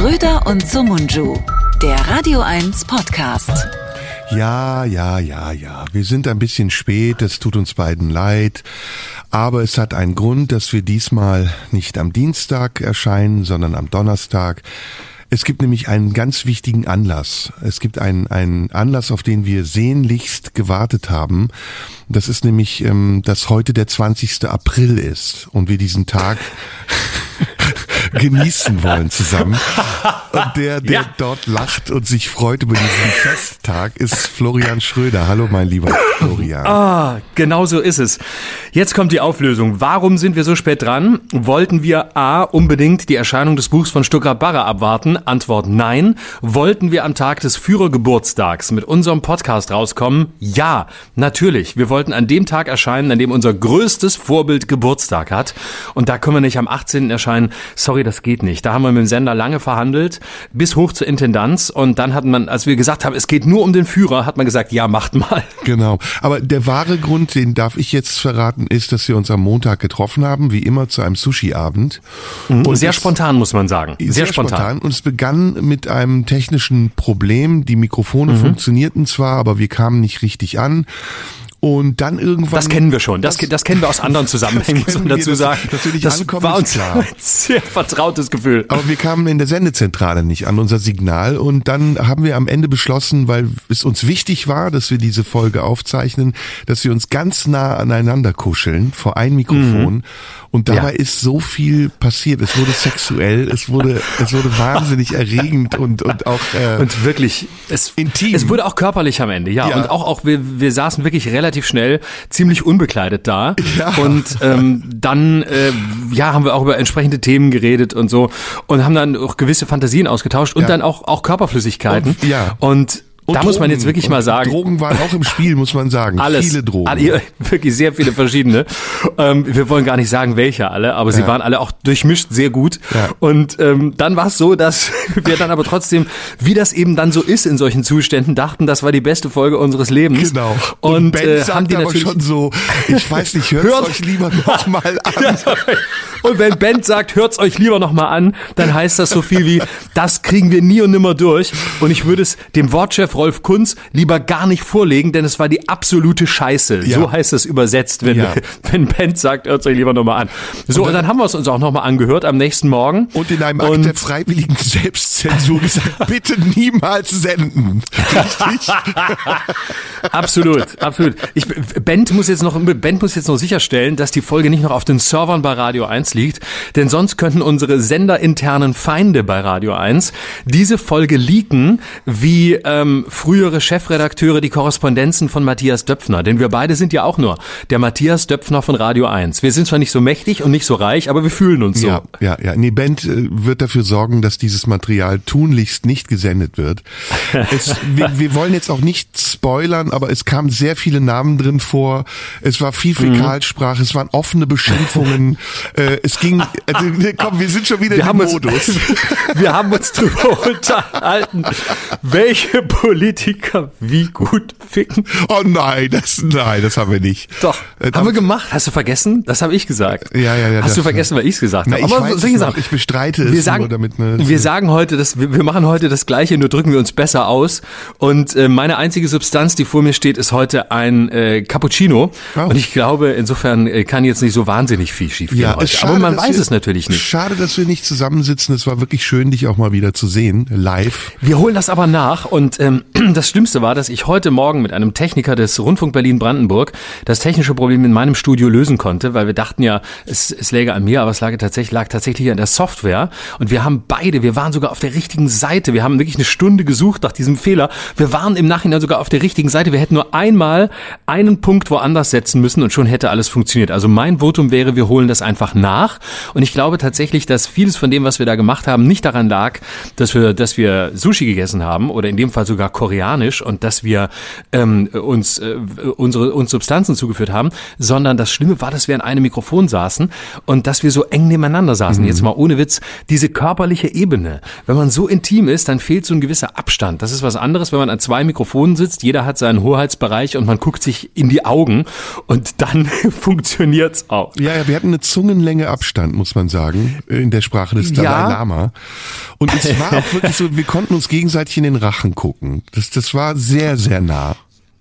Schröder und Sumunju, der Radio 1 Podcast. Ja, ja, ja, ja. Wir sind ein bisschen spät, es tut uns beiden leid. Aber es hat einen Grund, dass wir diesmal nicht am Dienstag erscheinen, sondern am Donnerstag. Es gibt nämlich einen ganz wichtigen Anlass. Es gibt einen, einen Anlass, auf den wir sehnlichst gewartet haben. Das ist nämlich, ähm, dass heute der 20. April ist und wir diesen Tag genießen wollen zusammen. Und der, der ja. dort lacht und sich freut über diesen Festtag, ist Florian Schröder. Hallo, mein lieber Florian. Ah, genau so ist es. Jetzt kommt die Auflösung. Warum sind wir so spät dran? Wollten wir A, unbedingt die Erscheinung des Buchs von Stuttgart Barre abwarten? Antwort nein. Wollten wir am Tag des Führergeburtstags mit unserem Podcast rauskommen? Ja, natürlich. Wir wollten an dem Tag erscheinen, an dem unser größtes Vorbild Geburtstag hat. Und da können wir nicht am 18. erscheinen. Sorry, das geht nicht. Da haben wir mit dem Sender lange verhandelt, bis hoch zur Intendanz. Und dann hat man, als wir gesagt haben, es geht nur um den Führer, hat man gesagt, ja, macht mal. Genau. Aber der wahre Grund, den darf ich jetzt verraten, ist, dass wir uns am Montag getroffen haben, wie immer zu einem Sushi-Abend. Mhm. Und sehr spontan, muss man sagen. Sehr, sehr spontan. spontan. Und es begann mit einem technischen Problem. Die Mikrofone mhm. funktionierten zwar, aber wir kamen nicht richtig an. Und dann irgendwann. Das kennen wir schon. Das, das, das kennen wir aus anderen Zusammenhängen, muss man dazu sagen. Das, das ankommen, war uns klar. ein sehr vertrautes Gefühl. Aber wir kamen in der Sendezentrale nicht an unser Signal und dann haben wir am Ende beschlossen, weil es uns wichtig war, dass wir diese Folge aufzeichnen, dass wir uns ganz nah aneinander kuscheln vor ein Mikrofon. Mhm. Und dabei ja. ist so viel passiert. Es wurde sexuell, es wurde, es wurde wahnsinnig erregend und, und auch, äh, und wirklich, es, intim. Es wurde auch körperlich am Ende, ja. ja. Und auch, auch, wir, wir saßen wirklich relativ schnell ziemlich unbekleidet da. Ja. Und, ähm, dann, äh, ja, haben wir auch über entsprechende Themen geredet und so und haben dann auch gewisse Fantasien ausgetauscht und ja. dann auch, auch Körperflüssigkeiten. Und, ja. Und und da Drogen. muss man jetzt wirklich mal sagen. Drogen waren auch im Spiel, muss man sagen. Alles. Viele Drogen. Alle, wirklich sehr viele verschiedene. ähm, wir wollen gar nicht sagen, welche alle, aber sie waren alle auch durchmischt sehr gut. Ja. Und ähm, dann war es so, dass wir dann aber trotzdem, wie das eben dann so ist in solchen Zuständen, dachten, das war die beste Folge unseres Lebens. Genau. Und, und ben äh, haben die natürlich schon so, ich weiß nicht, hört, hört euch lieber noch mal an. und wenn Ben sagt, hört's euch lieber noch mal an, dann heißt das so viel wie, das kriegen wir nie und nimmer durch. Und ich würde es dem Wortchef Rolf Kunz lieber gar nicht vorlegen, denn es war die absolute Scheiße. Ja. So heißt es übersetzt, wenn, ja. wenn Bent sagt, hört euch lieber nochmal an. So, und dann, und dann, haben wir es uns auch nochmal angehört am nächsten Morgen. Und in einem Akt der freiwilligen Selbstzensur gesagt, bitte niemals senden. Richtig? absolut, absolut. Ich, Bent muss jetzt noch, Bent muss jetzt noch sicherstellen, dass die Folge nicht noch auf den Servern bei Radio 1 liegt, denn sonst könnten unsere senderinternen Feinde bei Radio 1 diese Folge leaken, wie ähm, frühere Chefredakteure die Korrespondenzen von Matthias Döpfner, denn wir beide sind ja auch nur der Matthias Döpfner von Radio 1. Wir sind zwar nicht so mächtig und nicht so reich, aber wir fühlen uns so. Ja, ja, ja. Nee, Bent äh, wird dafür sorgen, dass dieses Material tunlichst nicht gesendet wird. Es, wir, wir wollen jetzt auch nicht spoilern, aber es kamen sehr viele Namen drin vor. Es war viel mhm. Fäkalsprache, es waren offene Beschimpfungen. äh, es ging, also, komm, wir sind schon wieder wir im Modus. Uns, wir haben uns drüber unterhalten, welche Politiker wie gut ficken. Oh nein, das, nein, das haben wir nicht. Doch, äh, haben wir gemacht. Hast du vergessen? Das habe ich gesagt. Ja, ja, ja. Hast du vergessen, weil ich es gesagt habe? Aber ich, ich bestreite es wir sagen, damit ne, Wir sagen heute, dass wir, machen heute das Gleiche, nur drücken wir uns besser aus. Und äh, meine einzige Substanz, die vor mir steht, ist heute ein äh, Cappuccino. Oh. Und ich glaube, insofern äh, kann jetzt nicht so wahnsinnig viel schiefgehen ja, heute. Schade, Aber man weiß wir, es natürlich nicht. Schade, dass wir nicht zusammensitzen. Es war wirklich schön, dich auch mal wieder zu sehen, live. Wir holen das aber nach und ähm, das Schlimmste war, dass ich heute Morgen mit einem Techniker des Rundfunk Berlin-Brandenburg das technische Problem in meinem Studio lösen konnte, weil wir dachten ja, es, es läge an mir, aber es lag tatsächlich, lag tatsächlich an der Software. Und wir haben beide, wir waren sogar auf der richtigen Seite. Wir haben wirklich eine Stunde gesucht nach diesem Fehler. Wir waren im Nachhinein sogar auf der richtigen Seite. Wir hätten nur einmal einen Punkt woanders setzen müssen und schon hätte alles funktioniert. Also mein Votum wäre, wir holen das einfach nach. Und ich glaube tatsächlich, dass vieles von dem, was wir da gemacht haben, nicht daran lag, dass wir, dass wir Sushi gegessen haben oder in dem Fall sogar koreanisch und dass wir ähm, uns äh, unsere uns Substanzen zugeführt haben, sondern das Schlimme war, dass wir an einem Mikrofon saßen und dass wir so eng nebeneinander saßen. Mhm. Jetzt mal ohne Witz, diese körperliche Ebene, wenn man so intim ist, dann fehlt so ein gewisser Abstand. Das ist was anderes, wenn man an zwei Mikrofonen sitzt, jeder hat seinen Hoheitsbereich und man guckt sich in die Augen und dann funktioniert's auch. Ja, ja, wir hatten eine Zungenlänge Abstand, muss man sagen, in der Sprache des Dalai Ja. Lama. Und es war auch wirklich so, wir konnten uns gegenseitig in den Rachen gucken. Das, das war sehr, sehr nah.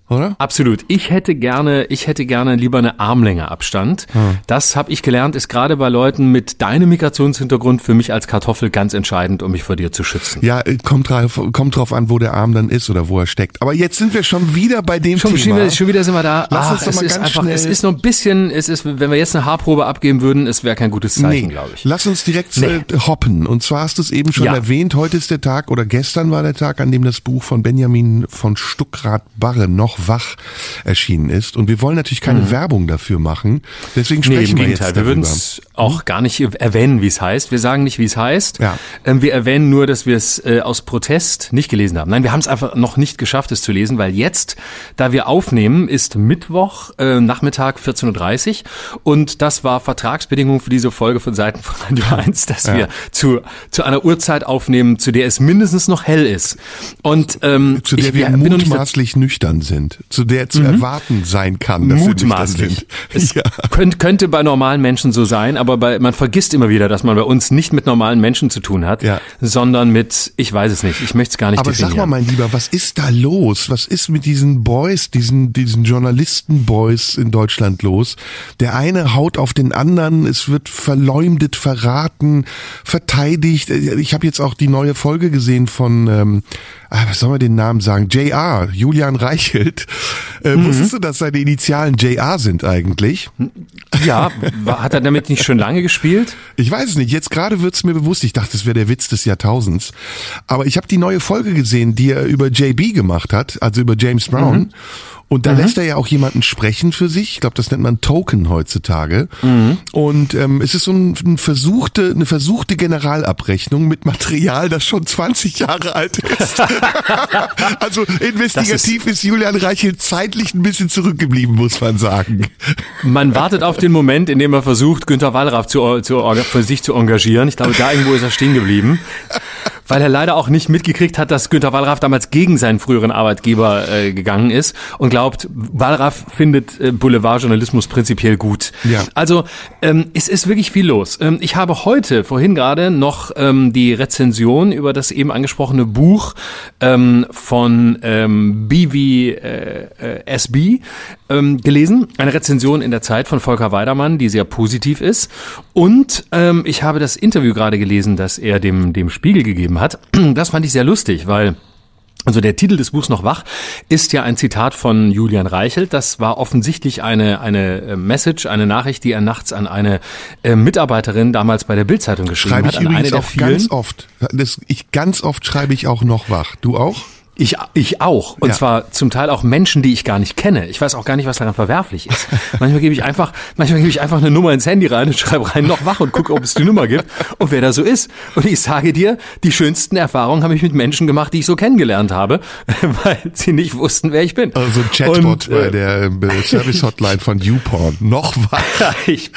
Oder? Absolut. Ich hätte gerne, ich hätte gerne lieber eine Armlänge Abstand. Das habe ich gelernt, ist gerade bei Leuten mit deinem Migrationshintergrund für mich als Kartoffel ganz entscheidend, um mich vor dir zu schützen. Ja, äh, kommt drauf, kommt drauf an, wo der Arm dann ist oder wo er steckt. Aber jetzt sind wir schon wieder bei dem Schon, schon, Thema. wieder, schon wieder sind wir da. Lass Ach, uns doch es mal ist ganz einfach, schnell- es ist noch ein bisschen, es ist, wenn wir jetzt eine Haarprobe abgeben würden, es wäre kein gutes Zeichen, Nee, glaube ich. lass uns direkt Nee. äh, hoppen. Und zwar hast du es eben schon Ja. erwähnt, heute ist der Tag oder gestern war der Tag, an dem das Buch von Benjamin von Stuckrad-Barre noch wach erschienen ist. Und wir wollen natürlich keine Werbung dafür machen. Deswegen Mhm. Nee, im sprechen wir Gegenteil. jetzt Wir würden darüber. es auch gar nicht erwähnen, wie es heißt. Wir sagen nicht, wie es heißt. Ja. Ähm, wir erwähnen nur, dass wir es äh, aus Protest nicht gelesen haben. Nein, wir haben es einfach noch nicht geschafft, es zu lesen, weil jetzt, da wir aufnehmen, ist Mittwoch, äh, Nachmittag 14.30 Uhr und das war Vertragsbedingung für diese Folge von Seiten von Radio 1, dass wir zu, zu einer Uhrzeit aufnehmen, zu der es mindestens noch hell ist. Und ähm, zu der ich, wir bin mutmaßlich nüchtern sind, zu der zu erwarten sein kann, dass wir nüchtern Mutmaßlich. sind. Es Ja. könnte, könnte bei normalen Menschen so sein, aber bei, man vergisst immer wieder, dass man bei uns nicht mit normalen Menschen zu tun hat, Ja. sondern mit, ich weiß es nicht, ich möchte es gar nicht Aber sag definieren. mal, mein Lieber, was ist da los? Was ist mit diesen Boys, diesen, diesen Journalisten-Boys in Deutschland los? Der eine haut auf den anderen, es wird verleumdet, verraten, verteidigt. Ich habe jetzt auch die neue Folge gesehen von, ähm, ah, was soll man den Namen sagen? JR, Julian Reichelt. Äh, Mhm. Wusstest du, dass seine Initialen JR sind eigentlich? ja, hat er damit nicht schon lange gespielt? Ich weiß es nicht. Jetzt gerade wird's mir bewusst. Ich dachte, das wäre der Witz des Jahrtausends. Aber ich habe die neue Folge gesehen, die er über JB gemacht hat, also über James Brown. Und da lässt er ja auch jemanden sprechen für sich. Ich glaube, das nennt man Token heutzutage. Und ähm, es ist so ein, ein versuchte, eine versuchte Generalabrechnung mit Material, das schon 20 Jahre alt ist. also investigativ ist, Julian Reichel zeitlich ein bisschen zurückgeblieben, muss man sagen. Man wartet auf den Moment, in dem er versucht, Günter Wallraff zu, zu, für sich zu engagieren. Ich glaube, da irgendwo ist er stehen geblieben. Weil er leider auch nicht mitgekriegt hat, dass Günter Wallraff damals gegen seinen früheren Arbeitgeber äh, gegangen ist und glaubt, Wallraff findet äh, Boulevardjournalismus prinzipiell gut. Ja. Also ähm, es ist wirklich viel los. Ähm, ich habe heute, vorhin gerade, noch ähm, die Rezension über das eben angesprochene Buch ähm, von ähm, BV äh, äh, SB ähm, gelesen. Eine Rezension in der Zeit von Volker Weidermann, die sehr positiv ist. Und ähm, ich habe das Interview gerade gelesen, das er dem, dem Spiegel gegeben hat. Das fand ich sehr lustig, weil also der Titel des Buchs noch wach ist ja ein Zitat von Julian Reichelt. Das war offensichtlich eine eine äh, Message, eine Nachricht, die er nachts an eine äh, Mitarbeiterin damals bei der Bildzeitung geschrieben Schreibe hat, ich an eine übrigens auch ganz oft. Das, ich ganz oft schreibe ich auch noch wach. Du auch? Ich, ich auch. Und Ja. zwar zum Teil auch Menschen, die ich gar nicht kenne. Ich weiß auch gar nicht, was daran verwerflich ist. manchmal gebe ich einfach, manchmal gebe ich einfach eine Nummer ins Handy rein und schreibe rein noch wach und gucke, ob es die Nummer gibt und wer da so ist. Und ich sage dir, die schönsten Erfahrungen habe ich mit Menschen gemacht, die ich so kennengelernt habe, weil sie nicht wussten, wer ich bin. Also ein Chatbot Und, äh, bei der äh, Service-Hotline von YouPorn. Noch wach. ich,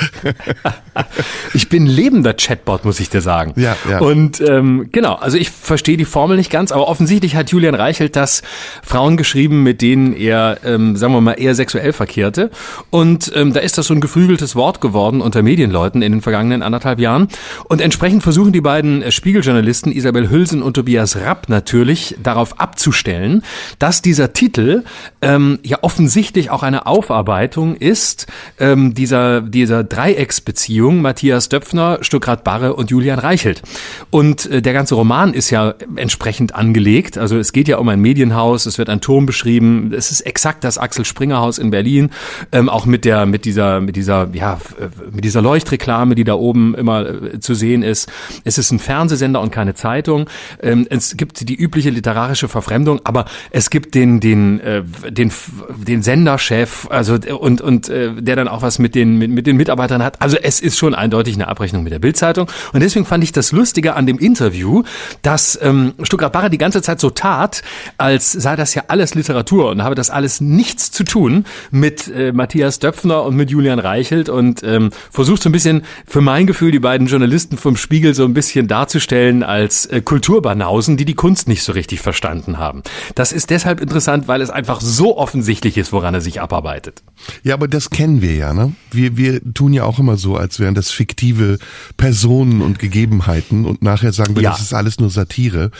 ich bin lebender Chatbot, muss ich dir sagen. Ja, ja. Und ähm, genau, also ich verstehe die Formel nicht ganz, aber offensichtlich hat Julian Reichelt das Frauen geschrieben, mit denen er, ähm, sagen wir mal, eher sexuell verkehrte. Und ähm, da ist das so ein geflügeltes Wort geworden unter Medienleuten in den vergangenen anderthalb Jahren. Und entsprechend versuchen die beiden äh, Spiegeljournalisten Isabel Hülsen und Tobias Rapp natürlich darauf abzustellen, dass dieser Titel ähm, ja offensichtlich auch eine Aufarbeitung ist ähm, dieser, dieser Dreiecksbeziehung Matthias Döpfner, Stuckrad Barre und Julian Reichelt. Und äh, der ganze Roman ist ja entsprechend angelegt. Also es geht ja um ein Medienhaus, es wird ein Turm beschrieben. Es ist exakt das Axel Springer Haus in Berlin, ähm, auch mit der mit dieser mit dieser ja äh, mit dieser Leuchtreklame, die da oben immer äh, zu sehen ist. Es ist ein Fernsehsender und keine Zeitung. Ähm, es gibt die übliche literarische Verfremdung, aber es gibt den den äh, den den Senderchef, also und und äh, der dann auch was mit den mit, mit den Mitarbeitern hat. Also es ist schon eindeutig eine Abrechnung mit der Bildzeitung und deswegen fand ich das Lustige an dem Interview, dass ähm, Stuttgart Barre die ganze Zeit so tat, als sei das ja alles Literatur und habe das alles nichts zu tun mit äh, Matthias Döpfner und mit Julian Reichelt und ähm, versucht so ein bisschen für mein Gefühl die beiden Journalisten vom Spiegel so ein bisschen darzustellen als äh, Kulturbanausen, die die Kunst nicht so richtig verstanden haben. Das ist deshalb interessant, weil es einfach so offensichtlich ist, woran er sich abarbeitet. Ja, aber das kennen wir ja, ne? Wir, wir tun ja auch immer so, als wären das fiktive Personen und Gegebenheiten und nachher sagen wir, ja. das ist alles nur Satire.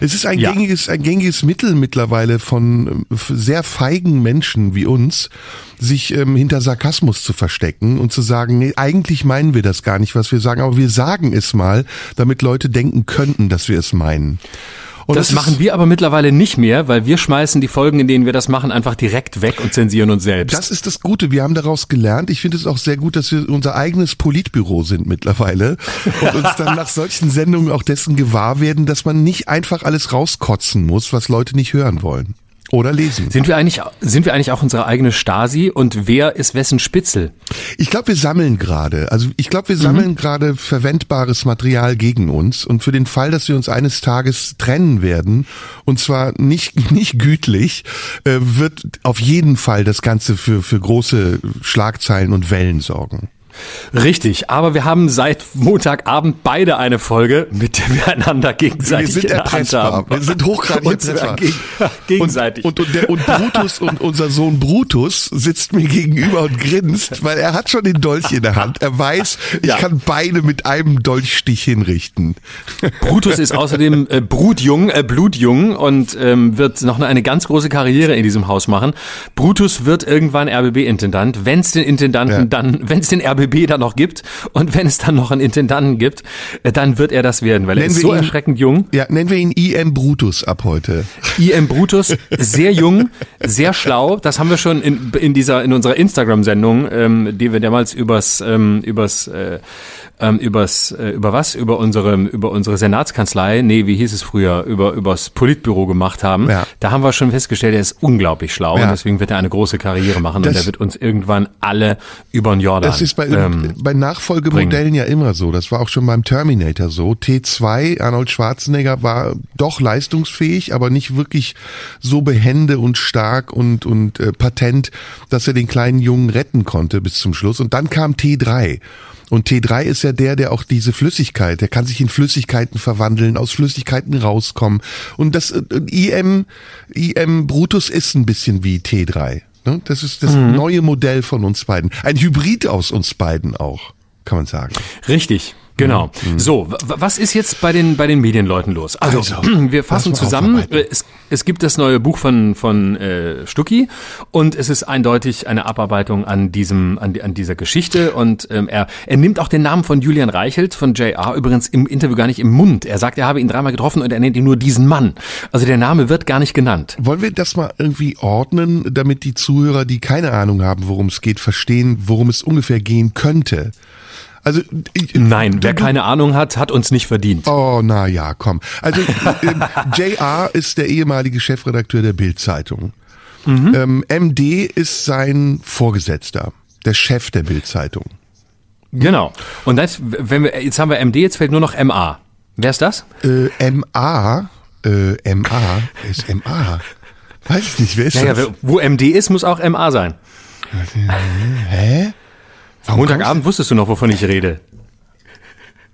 Es ist ein ja. gängiges, ein gängiges Mittel mittlerweile von äh, sehr feigen Menschen wie uns, sich ähm, hinter Sarkasmus zu verstecken und zu sagen, nee, eigentlich meinen wir das gar nicht, was wir sagen, aber wir sagen es mal, damit Leute denken könnten, dass wir es meinen. Und das, das machen wir aber mittlerweile nicht mehr, weil wir schmeißen die Folgen, in denen wir das machen, einfach direkt weg und zensieren uns selbst. Das ist das Gute. Wir haben daraus gelernt. Ich finde es auch sehr gut, dass wir unser eigenes Politbüro sind mittlerweile und uns dann nach solchen Sendungen auch dessen gewahr werden, dass man nicht einfach alles rauskotzen muss, was Leute nicht hören wollen. Oder lesen. Sind wir eigentlich, sind wir eigentlich auch unsere eigene Stasi und wer ist wessen Spitzel? Ich glaube, wir sammeln gerade. Also ich glaube, wir mhm. sammeln mhm. gerade verwendbares Material gegen uns und für den Fall, dass wir uns eines Tages trennen werden und zwar nicht nicht gütlich, äh, wird auf jeden Fall das Ganze für für große Schlagzeilen und Wellen sorgen. Richtig, aber wir haben seit Montagabend beide eine Folge, mit der wir einander gegenseitig wir sind erpressbar. Wir sind hochgradig erpressbar. gegenseitig. Und, und, und, der, und Brutus und unser Sohn Brutus sitzt mir gegenüber und grinst, weil er hat schon den Dolch in der Hand. Er weiß, ich ja. kann beide mit einem Dolchstich hinrichten. Brutus ist außerdem äh, Brutjung, äh, Blutjung und ähm, wird noch eine ganz große Karriere in diesem Haus machen. Brutus wird irgendwann RBB-Intendant, wenn es den Intendanten ja. dann, wenn es den RBB ÖBB da noch gibt und wenn es dann noch einen Intendanten gibt, äh, dann wird er das werden, weil nennen er ist so ihn, erschreckend jung. Ja, nennen wir ihn IM Brutus ab heute. IM Brutus, sehr jung, sehr schlau. Das haben wir schon in, in dieser in unserer Instagram-Sendung, ähm, die wir damals übers ähm, übers äh, ähm, übers äh, über was über unsere über unsere Senatskanzlei, nee, wie hieß es früher, über übers Politbüro gemacht haben. Ja. Da haben wir schon festgestellt, er ist unglaublich schlau ja. und deswegen wird er eine große Karriere machen das, und er wird uns irgendwann alle über den Jordan. Das ist bei, ähm, bei Nachfolgemodellen bringen. ja immer so. Das war auch schon beim Terminator so. T2 Arnold Schwarzenegger war doch leistungsfähig, aber nicht wirklich so behende und stark und und äh, patent, dass er den kleinen Jungen retten konnte bis zum Schluss. Und dann kam T3 und T3 ist ja der, der auch diese Flüssigkeit, der kann sich in Flüssigkeiten verwandeln, aus Flüssigkeiten rauskommen. Und das äh, IM, IM Brutus ist ein bisschen wie T3. Ne? Das ist das mhm. neue Modell von uns beiden. Ein Hybrid aus uns beiden auch, kann man sagen. Richtig. Genau. Mhm. So, was ist jetzt bei den bei den Medienleuten los? Also, also wir fassen zusammen. Es, es gibt das neue Buch von von äh, Stucki und es ist eindeutig eine Abarbeitung an diesem an, an dieser Geschichte und ähm, er er nimmt auch den Namen von Julian Reichelt von JR übrigens im Interview gar nicht im Mund. Er sagt, er habe ihn dreimal getroffen und er nennt ihn nur diesen Mann. Also der Name wird gar nicht genannt. Wollen wir das mal irgendwie ordnen, damit die Zuhörer, die keine Ahnung haben, worum es geht, verstehen, worum es ungefähr gehen könnte? Also ich, nein, wer du, keine Ahnung hat, hat uns nicht verdient. Oh, na ja, komm. Also ähm, JR ist der ehemalige Chefredakteur der Bild-Zeitung. Mhm. Ähm, MD ist sein Vorgesetzter, der Chef der Bild-Zeitung. Genau. Und das, wenn wir, jetzt haben wir MD, jetzt fällt nur noch MA. Wer ist das? Äh, MA, äh, MA, ist MA? Weiß ich nicht, wer ist naja, das? Wo MD ist, muss auch MA sein. Hä? Warum Montagabend wusstest du noch, wovon ich rede.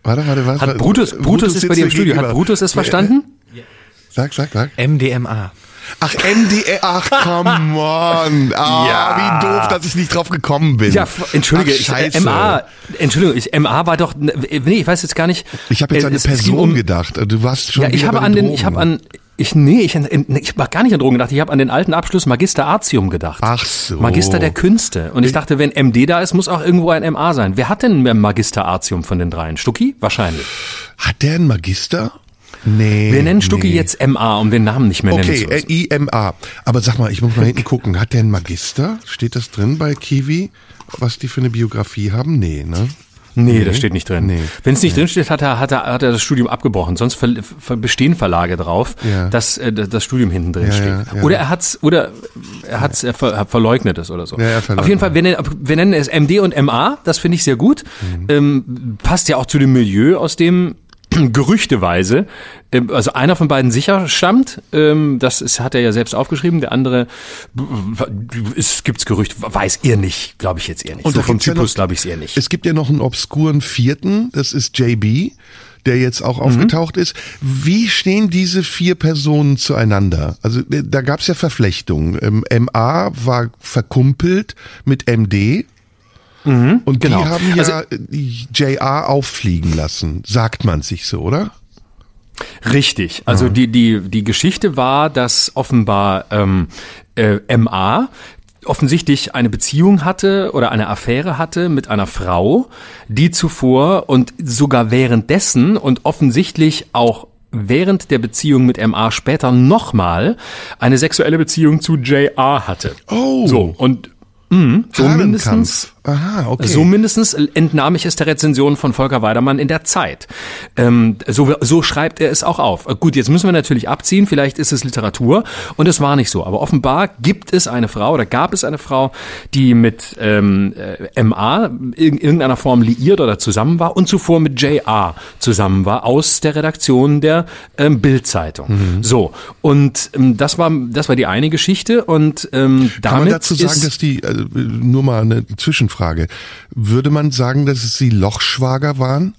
Warte, warte, warte. Hat Brutus, Brutus, Brutus ist bei dir im Studio. Hat Brutus es verstanden? Sag, sag, sag. MDMA. Ach, MDR, ach, come on. Ah, ja. wie doof, dass ich nicht drauf gekommen bin. Ja, entschuldige, ach, ich, MA, Entschuldigung, ich, MA war doch, nee, ich weiß jetzt gar nicht. Ich habe jetzt an eine Person um, gedacht. Du warst schon Ja, ich habe an den, ich habe an, ich, nee, ich, ich habe gar nicht an Drogen gedacht. Ich habe an den alten Abschluss Magister Artium gedacht. Ach so. Magister der Künste. Und ich dachte, wenn MD da ist, muss auch irgendwo ein MA sein. Wer hat denn mehr Magister Artium von den dreien? Stucki? Wahrscheinlich. Hat der einen Magister? Nee. Wir nennen Stucki nee. jetzt MA, um den Namen nicht mehr okay, nennen zu müssen. Okay, IMA. Aber sag mal, ich muss mal hinten gucken. Hat der einen Magister? Steht das drin bei Kiwi? Was die für eine Biografie haben? Nee, ne? Nee, nee, das steht nicht drin. Nee. Wenn es nicht nee. drin steht, hat er, hat, er, hat er das Studium abgebrochen. Sonst ver, ver, bestehen Verlage drauf, ja. dass äh, das Studium hinten drin ja, steht. Ja, oder er hat's, oder er hat's, er ver, verleugnet es oder so. Auf jeden Fall, wir nennen, wir nennen es MD und MA. Das finde ich sehr gut. Mhm. Ähm, passt ja auch zu dem Milieu, aus dem gerüchteweise, ähm, also einer von beiden sicher stammt, ähm, das ist, hat er ja selbst aufgeschrieben, der andere, es gibt's Gerüchte, weiß ihr nicht, glaube ich jetzt eher nicht. Und so vom Typus glaube ich es eher nicht. Es gibt ja noch einen obskuren vierten, das ist JB, der jetzt auch aufgetaucht ist. Wie stehen diese vier Personen zueinander? Also äh, da gab es ja Verflechtungen. Ähm, MA war verkumpelt mit MD. Und genau. die haben ja Also- JR auffliegen lassen, sagt man sich so, oder? Richtig. Also die, die, die Geschichte war, dass offenbar ähm, äh, MA offensichtlich eine Beziehung hatte oder eine Affäre hatte mit einer Frau, die zuvor und sogar währenddessen und offensichtlich auch während der Beziehung mit MA später nochmal eine sexuelle Beziehung zu JR hatte. Oh. So, und mh, so mindestens Aha, okay. so mindestens entnahm ich es der Rezension von Volker Weidermann in der Zeit. Ähm, so, so schreibt er es auch auf. Äh, Gut, jetzt müssen wir natürlich abziehen, vielleicht ist es Literatur und es war nicht so. Aber offenbar gibt es eine Frau oder gab es eine Frau, die mit ähm, äh, MA in irgendeiner Form liiert oder zusammen war und zuvor mit JR zusammen war aus der Redaktion der ähm, Bild-Zeitung. So, und ähm, das, war, das war die eine Geschichte und ähm, damit Kann man dazu sagen, dass die, äh, nur mal eine Zwischenfrage, würde man sagen, dass es die Lochschwager waren?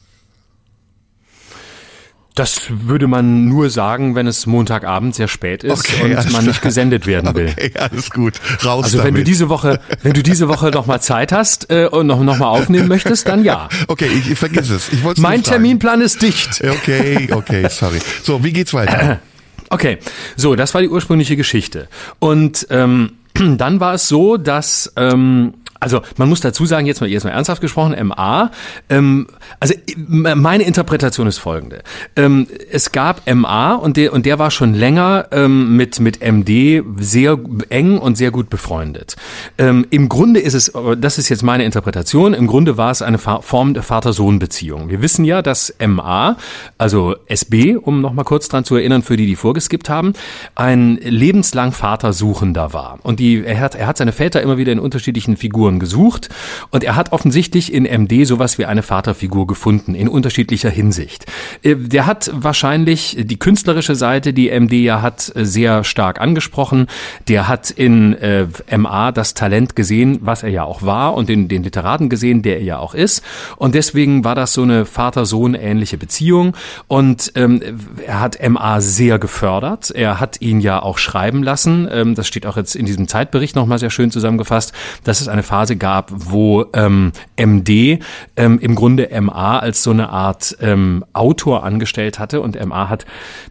Das würde man nur sagen, wenn es Montagabend sehr spät ist Okay, und man nicht gesendet werden will. Okay, alles gut. Raus Also damit. wenn du diese Woche, wenn du diese Woche noch mal Zeit hast äh, und noch noch mal aufnehmen möchtest, dann ja. Okay, ich, ich vergiss es. Ich wollte Mein Terminplan ist dicht. Okay, okay, sorry. So, wie geht's weiter? Okay, so, das war die ursprüngliche Geschichte. Und ähm, dann war es so, dass ähm, also man muss dazu sagen, jetzt mal erstmal ernsthaft gesprochen, MA, ähm, also äh, meine Interpretation ist folgende. Ähm, es gab MA und der, und der war schon länger ähm, mit, mit MD sehr eng und sehr gut befreundet. Ähm, Im Grunde ist es, das ist jetzt meine Interpretation, im Grunde war es eine Form der Vater-Sohn-Beziehung. Wir wissen ja, dass MA, also SB, um nochmal kurz dran zu erinnern, für die, die vorgeskippt haben, ein lebenslang Vatersuchender war. Und die, er hat, er hat seine Väter immer wieder in unterschiedlichen Figuren gesucht und er hat offensichtlich in MD sowas wie eine Vaterfigur gefunden, in unterschiedlicher Hinsicht. Äh, Der hat wahrscheinlich die künstlerische Seite, die MD ja hat, äh, sehr stark angesprochen. Der hat in äh, MA das Talent gesehen, was er ja auch war und den, den Literaten gesehen, der er ja auch ist. Und deswegen war das so eine Vater-Sohn-ähnliche Beziehung. Und ähm, er hat MA sehr gefördert. Er hat ihn ja auch schreiben lassen. Ähm, das steht auch jetzt in diesem Zeitbericht nochmal sehr schön zusammengefasst, dass es eine Phase gab, wo ähm, MD ähm, im Grunde MA als so eine Art ähm, Autor angestellt hatte. Und MA hat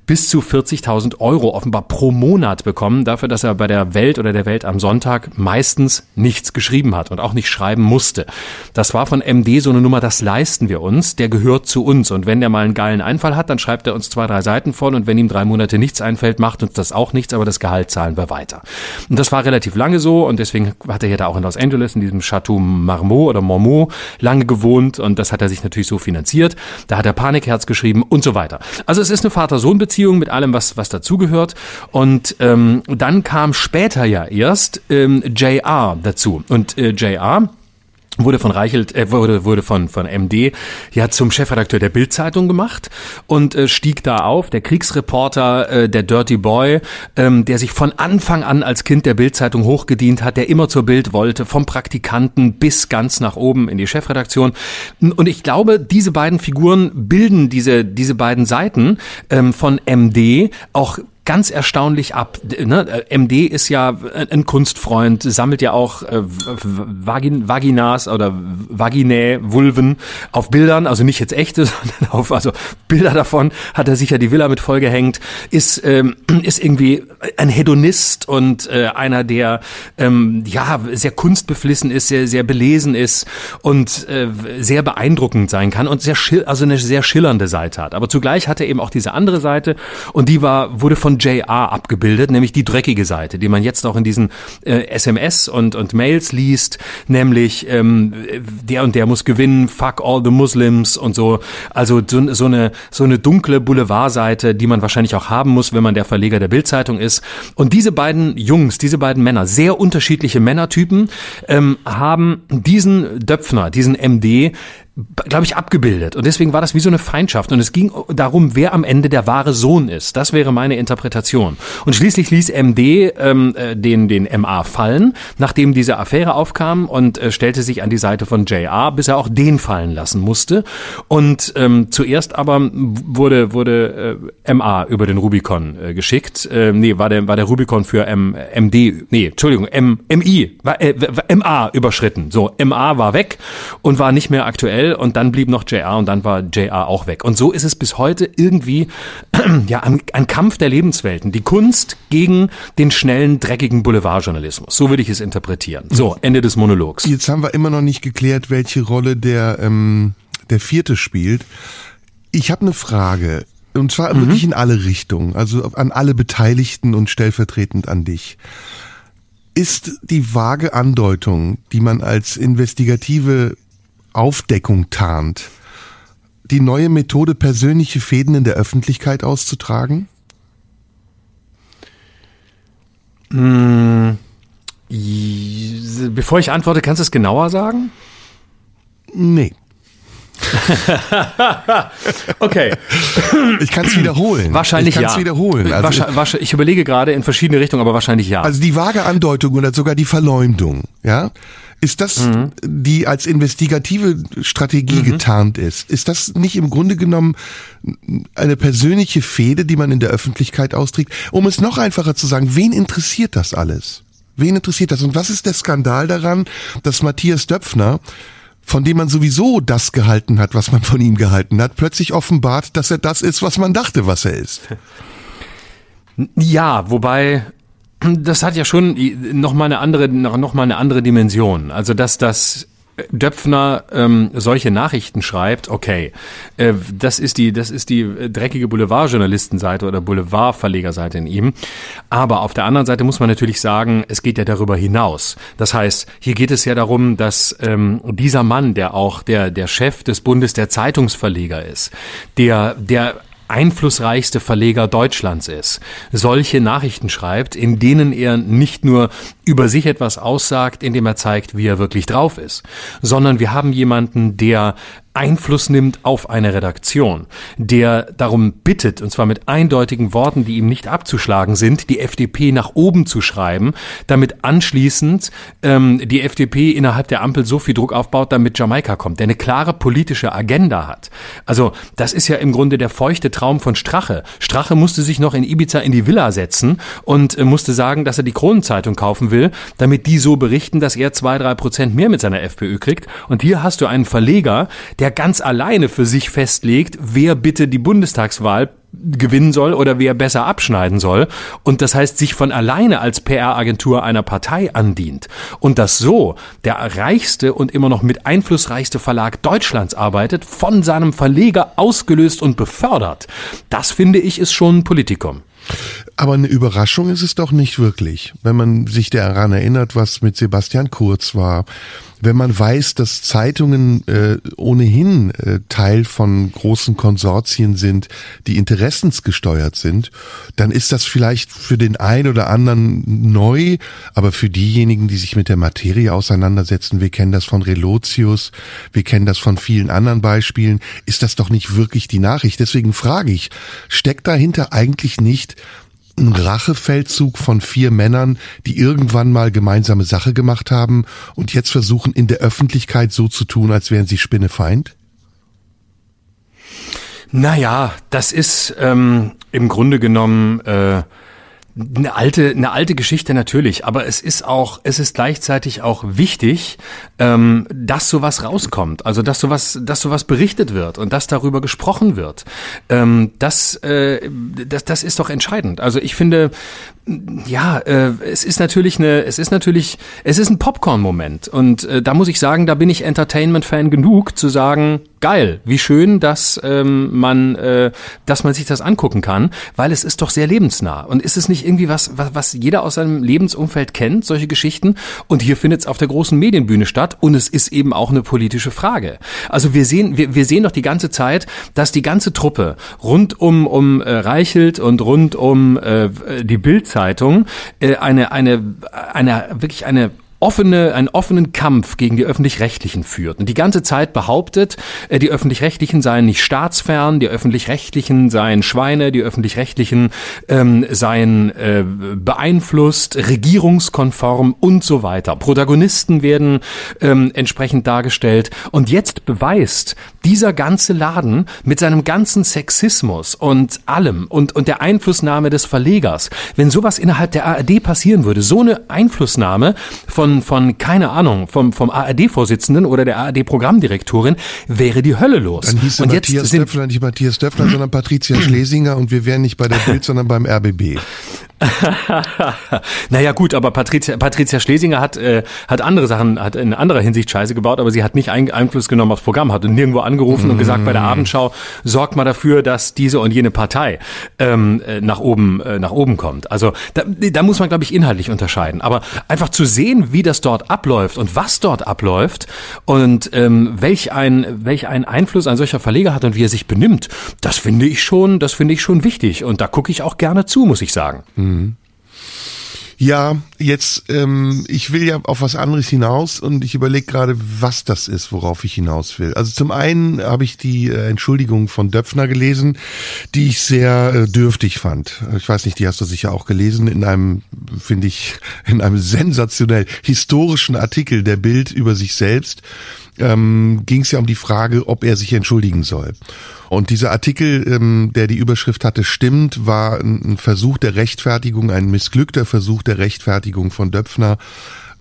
bis zu 40.000 Euro offenbar pro Monat bekommen, dafür, dass er bei der Welt oder der Welt am Sonntag meistens nichts geschrieben hat und auch nicht schreiben musste. Das war von MD so eine Nummer, das leisten wir uns, der gehört zu uns. Und wenn der mal einen geilen Einfall hat, dann schreibt er uns zwei, drei Seiten voll und wenn ihm drei Monate nichts einfällt, macht uns das auch nichts, aber das Gehalt zahlen wir weiter. Und das war relativ lange so und deswegen hat er ja da auch in Los Angeles in diesem Chateau Marmot oder Mormont lange gewohnt und das hat er sich natürlich so finanziert. Da hat er Panikherz geschrieben und so weiter. Also es ist eine Vater-Sohn-Beziehung mit allem, was, was dazugehört. Und ähm, dann kam später ja erst ähm, JR dazu. Und äh, JR wurde von Reichelt, äh, wurde, wurde von, von MD ja zum Chefredakteur der Bild-Zeitung gemacht und äh, stieg da auf, der Kriegsreporter, äh, der Dirty Boy, ähm, der sich von Anfang an als Kind der Bild-Zeitung hochgedient hat, der immer zur Bild wollte, vom Praktikanten bis ganz nach oben in die Chefredaktion. Und ich glaube, diese beiden Figuren bilden diese, diese beiden Seiten ähm, von MD auch ganz erstaunlich ab. Ne? MD ist ja ein Kunstfreund, sammelt ja auch äh, Vagin, Vaginas oder Vaginae, Vulven auf Bildern, also nicht jetzt echte, sondern auf also Bilder davon hat er sicher die Villa mit vollgehängt, ist ähm, ist irgendwie ein Hedonist und äh, einer, der ähm, ja sehr kunstbeflissen ist, sehr sehr belesen ist und äh, sehr beeindruckend sein kann und sehr also eine sehr schillernde Seite hat. Aber zugleich hat er eben auch diese andere Seite und die war wurde von JR abgebildet, nämlich die dreckige Seite, die man jetzt auch in diesen äh, SMS und, und Mails liest, nämlich ähm, der und der muss gewinnen, fuck all the Muslims und so. Also so, so, eine, so eine dunkle Boulevardseite, die man wahrscheinlich auch haben muss, wenn man der Verleger der Bildzeitung ist. Und diese beiden Jungs, diese beiden Männer, sehr unterschiedliche Männertypen, ähm, haben diesen Döpfner, diesen MD, glaube ich, abgebildet. Und deswegen war das wie so eine Feindschaft. Und es ging darum, wer am Ende der wahre Sohn ist. Das wäre meine Interpretation. Und schließlich ließ MD ähm, äh, den, den MA fallen, nachdem diese Affäre aufkam und äh, stellte sich an die Seite von JR, bis er auch den fallen lassen musste. Und ähm, zuerst aber wurde, wurde äh, MA über den Rubicon äh, geschickt. Äh, nee, war der, war der Rubicon für M, MD, nee, Entschuldigung, M, MI, war, äh, MA überschritten. So, MA war weg und war nicht mehr aktuell schnell und dann blieb noch JR und dann war JR auch weg. Und so ist es bis heute irgendwie ja ein, ein Kampf der Lebenswelten. Die Kunst gegen den schnellen, dreckigen Boulevardjournalismus. So würde ich es interpretieren. So, Ende des Monologs. Jetzt haben wir immer noch nicht geklärt, welche Rolle der, ähm, der vierte spielt. Ich habe eine Frage. Und zwar mhm. wirklich in alle Richtungen, also an alle Beteiligten und stellvertretend an dich. Ist die vage Andeutung, die man als investigative Aufdeckung tarnt. Die neue Methode, persönliche Fäden in der Öffentlichkeit auszutragen? Hm, bevor ich antworte, kannst du es genauer sagen? Nee. okay. Ich kann es wiederholen. Wahrscheinlich ich ja. wiederholen. Also, Wahrscheinlich, ich überlege gerade in verschiedene Richtungen, aber wahrscheinlich ja. Also die vage Andeutung oder sogar die Verleumdung, ja, ist das, mhm. die als investigative Strategie mhm. getarnt ist, ist das nicht im Grunde genommen eine persönliche Fehde, die man in der Öffentlichkeit austrägt? Um es noch einfacher zu sagen, wen interessiert das alles? Wen interessiert das? Und was ist der Skandal daran, dass Matthias Döpfner von dem man sowieso das gehalten hat, was man von ihm gehalten hat, plötzlich offenbart, dass er das ist, was man dachte, was er ist. Ja, wobei das hat ja schon noch mal eine andere noch mal eine andere Dimension. Also dass das Döpfner ähm, solche Nachrichten schreibt, okay, äh, das ist die, das ist die dreckige Boulevardjournalistenseite oder Boulevardverlegerseite in ihm. Aber auf der anderen Seite muss man natürlich sagen, es geht ja darüber hinaus. Das heißt, hier geht es ja darum, dass ähm, dieser Mann, der auch der der Chef des Bundes der Zeitungsverleger ist, der der einflussreichste Verleger Deutschlands ist, solche Nachrichten schreibt, in denen er nicht nur über sich etwas aussagt, indem er zeigt, wie er wirklich drauf ist, sondern wir haben jemanden, der Einfluss nimmt auf eine Redaktion, der darum bittet, und zwar mit eindeutigen Worten, die ihm nicht abzuschlagen sind, die FDP nach oben zu schreiben, damit anschließend ähm, die FDP innerhalb der Ampel so viel Druck aufbaut, damit Jamaika kommt, der eine klare politische Agenda hat. Also das ist ja im Grunde der feuchte Traum von Strache. Strache musste sich noch in Ibiza in die Villa setzen und äh, musste sagen, dass er die Kronenzeitung kaufen will, damit die so berichten, dass er zwei, drei Prozent mehr mit seiner FPÖ kriegt. Und hier hast du einen Verleger, der der ganz alleine für sich festlegt, wer bitte die Bundestagswahl gewinnen soll oder wer besser abschneiden soll. Und das heißt sich von alleine als PR-Agentur einer Partei andient. Und das so der reichste und immer noch mit einflussreichste Verlag Deutschlands arbeitet, von seinem Verleger ausgelöst und befördert, das finde ich ist schon ein Politikum. Aber eine Überraschung ist es doch nicht wirklich, wenn man sich daran erinnert, was mit Sebastian Kurz war, wenn man weiß, dass Zeitungen äh, ohnehin äh, Teil von großen Konsortien sind, die interessensgesteuert sind, dann ist das vielleicht für den einen oder anderen neu, aber für diejenigen, die sich mit der Materie auseinandersetzen, wir kennen das von Relotius, wir kennen das von vielen anderen Beispielen, ist das doch nicht wirklich die Nachricht. Deswegen frage ich, steckt dahinter eigentlich nicht ein Rachefeldzug von vier Männern, die irgendwann mal gemeinsame Sache gemacht haben und jetzt versuchen in der Öffentlichkeit so zu tun, als wären sie Spinnefeind? Naja, das ist ähm, im Grunde genommen äh, eine alte, eine alte Geschichte natürlich, aber es ist auch, es ist gleichzeitig auch wichtig, ähm, dass sowas rauskommt, also dass sowas, dass sowas berichtet wird und dass darüber gesprochen wird. Ähm, das, äh, das, das ist doch entscheidend. Also ich finde, ja, äh, es ist natürlich eine, es ist natürlich, es ist ein Popcorn-Moment und äh, da muss ich sagen, da bin ich Entertainment-Fan genug zu sagen, geil, wie schön, dass ähm, man, äh, dass man sich das angucken kann, weil es ist doch sehr lebensnah. Und ist es nicht irgendwie was, was, was jeder aus seinem Lebensumfeld kennt, solche Geschichten? Und hier findet es auf der großen Medienbühne statt. Und es ist eben auch eine politische Frage. Also wir sehen, wir, wir sehen doch die ganze Zeit, dass die ganze Truppe rund um um äh, Reichelt und rund um äh, die Bildzeitung äh, eine eine eine wirklich eine offene, einen offenen Kampf gegen die Öffentlich-Rechtlichen führt und die ganze Zeit behauptet, äh, die Öffentlich-Rechtlichen seien nicht staatsfern, die Öffentlich-Rechtlichen seien Schweine, die Öffentlich-Rechtlichen ähm, seien äh, beeinflusst, regierungskonform und so weiter. Protagonisten werden ähm, entsprechend dargestellt und jetzt beweist dieser ganze Laden mit seinem ganzen Sexismus und allem und, und der Einflussnahme des Verlegers, wenn sowas innerhalb der ARD passieren würde, so eine Einflussnahme von von, von keine Ahnung, vom, vom ARD-Vorsitzenden oder der ARD-Programmdirektorin, wäre die Hölle los. Dann hieß und Matthias jetzt Döpfler nicht Matthias Döpfler, sondern Patricia Schlesinger und wir wären nicht bei der Bild, sondern beim RBB. naja gut, aber Patricia, Patricia Schlesinger hat, äh, hat andere Sachen, hat in anderer Hinsicht Scheiße gebaut, aber sie hat nicht ein, Einfluss genommen aufs Programm, hat nirgendwo angerufen mm. und gesagt, bei der mm. Abendschau sorgt mal dafür, dass diese und jene Partei ähm, äh, nach oben äh, nach oben kommt. Also da, da muss man, glaube ich, inhaltlich unterscheiden. Aber einfach zu sehen, wie das dort abläuft und was dort abläuft und ähm, welch ein welch ein Einfluss ein solcher Verleger hat und wie er sich benimmt, das finde ich schon, das finde ich schon wichtig und da gucke ich auch gerne zu, muss ich sagen. Mm. Ja, jetzt, ähm, ich will ja auf was anderes hinaus und ich überlege gerade, was das ist, worauf ich hinaus will. Also zum einen habe ich die äh, Entschuldigung von Döpfner gelesen, die ich sehr äh, dürftig fand. Ich weiß nicht, die hast du sicher auch gelesen in einem, finde ich, in einem sensationell historischen Artikel der Bild über sich selbst ähm, ging es ja um die Frage, ob er sich entschuldigen soll. Und dieser Artikel, ähm, der die Überschrift hatte, stimmt, war ein Versuch der Rechtfertigung, ein missglückter Versuch der Rechtfertigung von Döpfner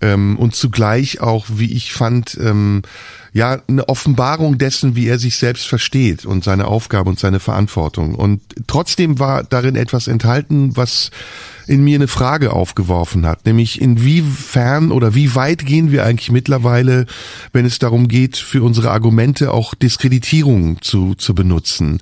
ähm, und zugleich auch, wie ich fand, ähm, ja, eine Offenbarung dessen, wie er sich selbst versteht und seine Aufgabe und seine Verantwortung. Und trotzdem war darin etwas enthalten, was in mir eine Frage aufgeworfen hat, nämlich inwiefern oder wie weit gehen wir eigentlich mittlerweile, wenn es darum geht, für unsere Argumente auch Diskreditierung zu, zu benutzen.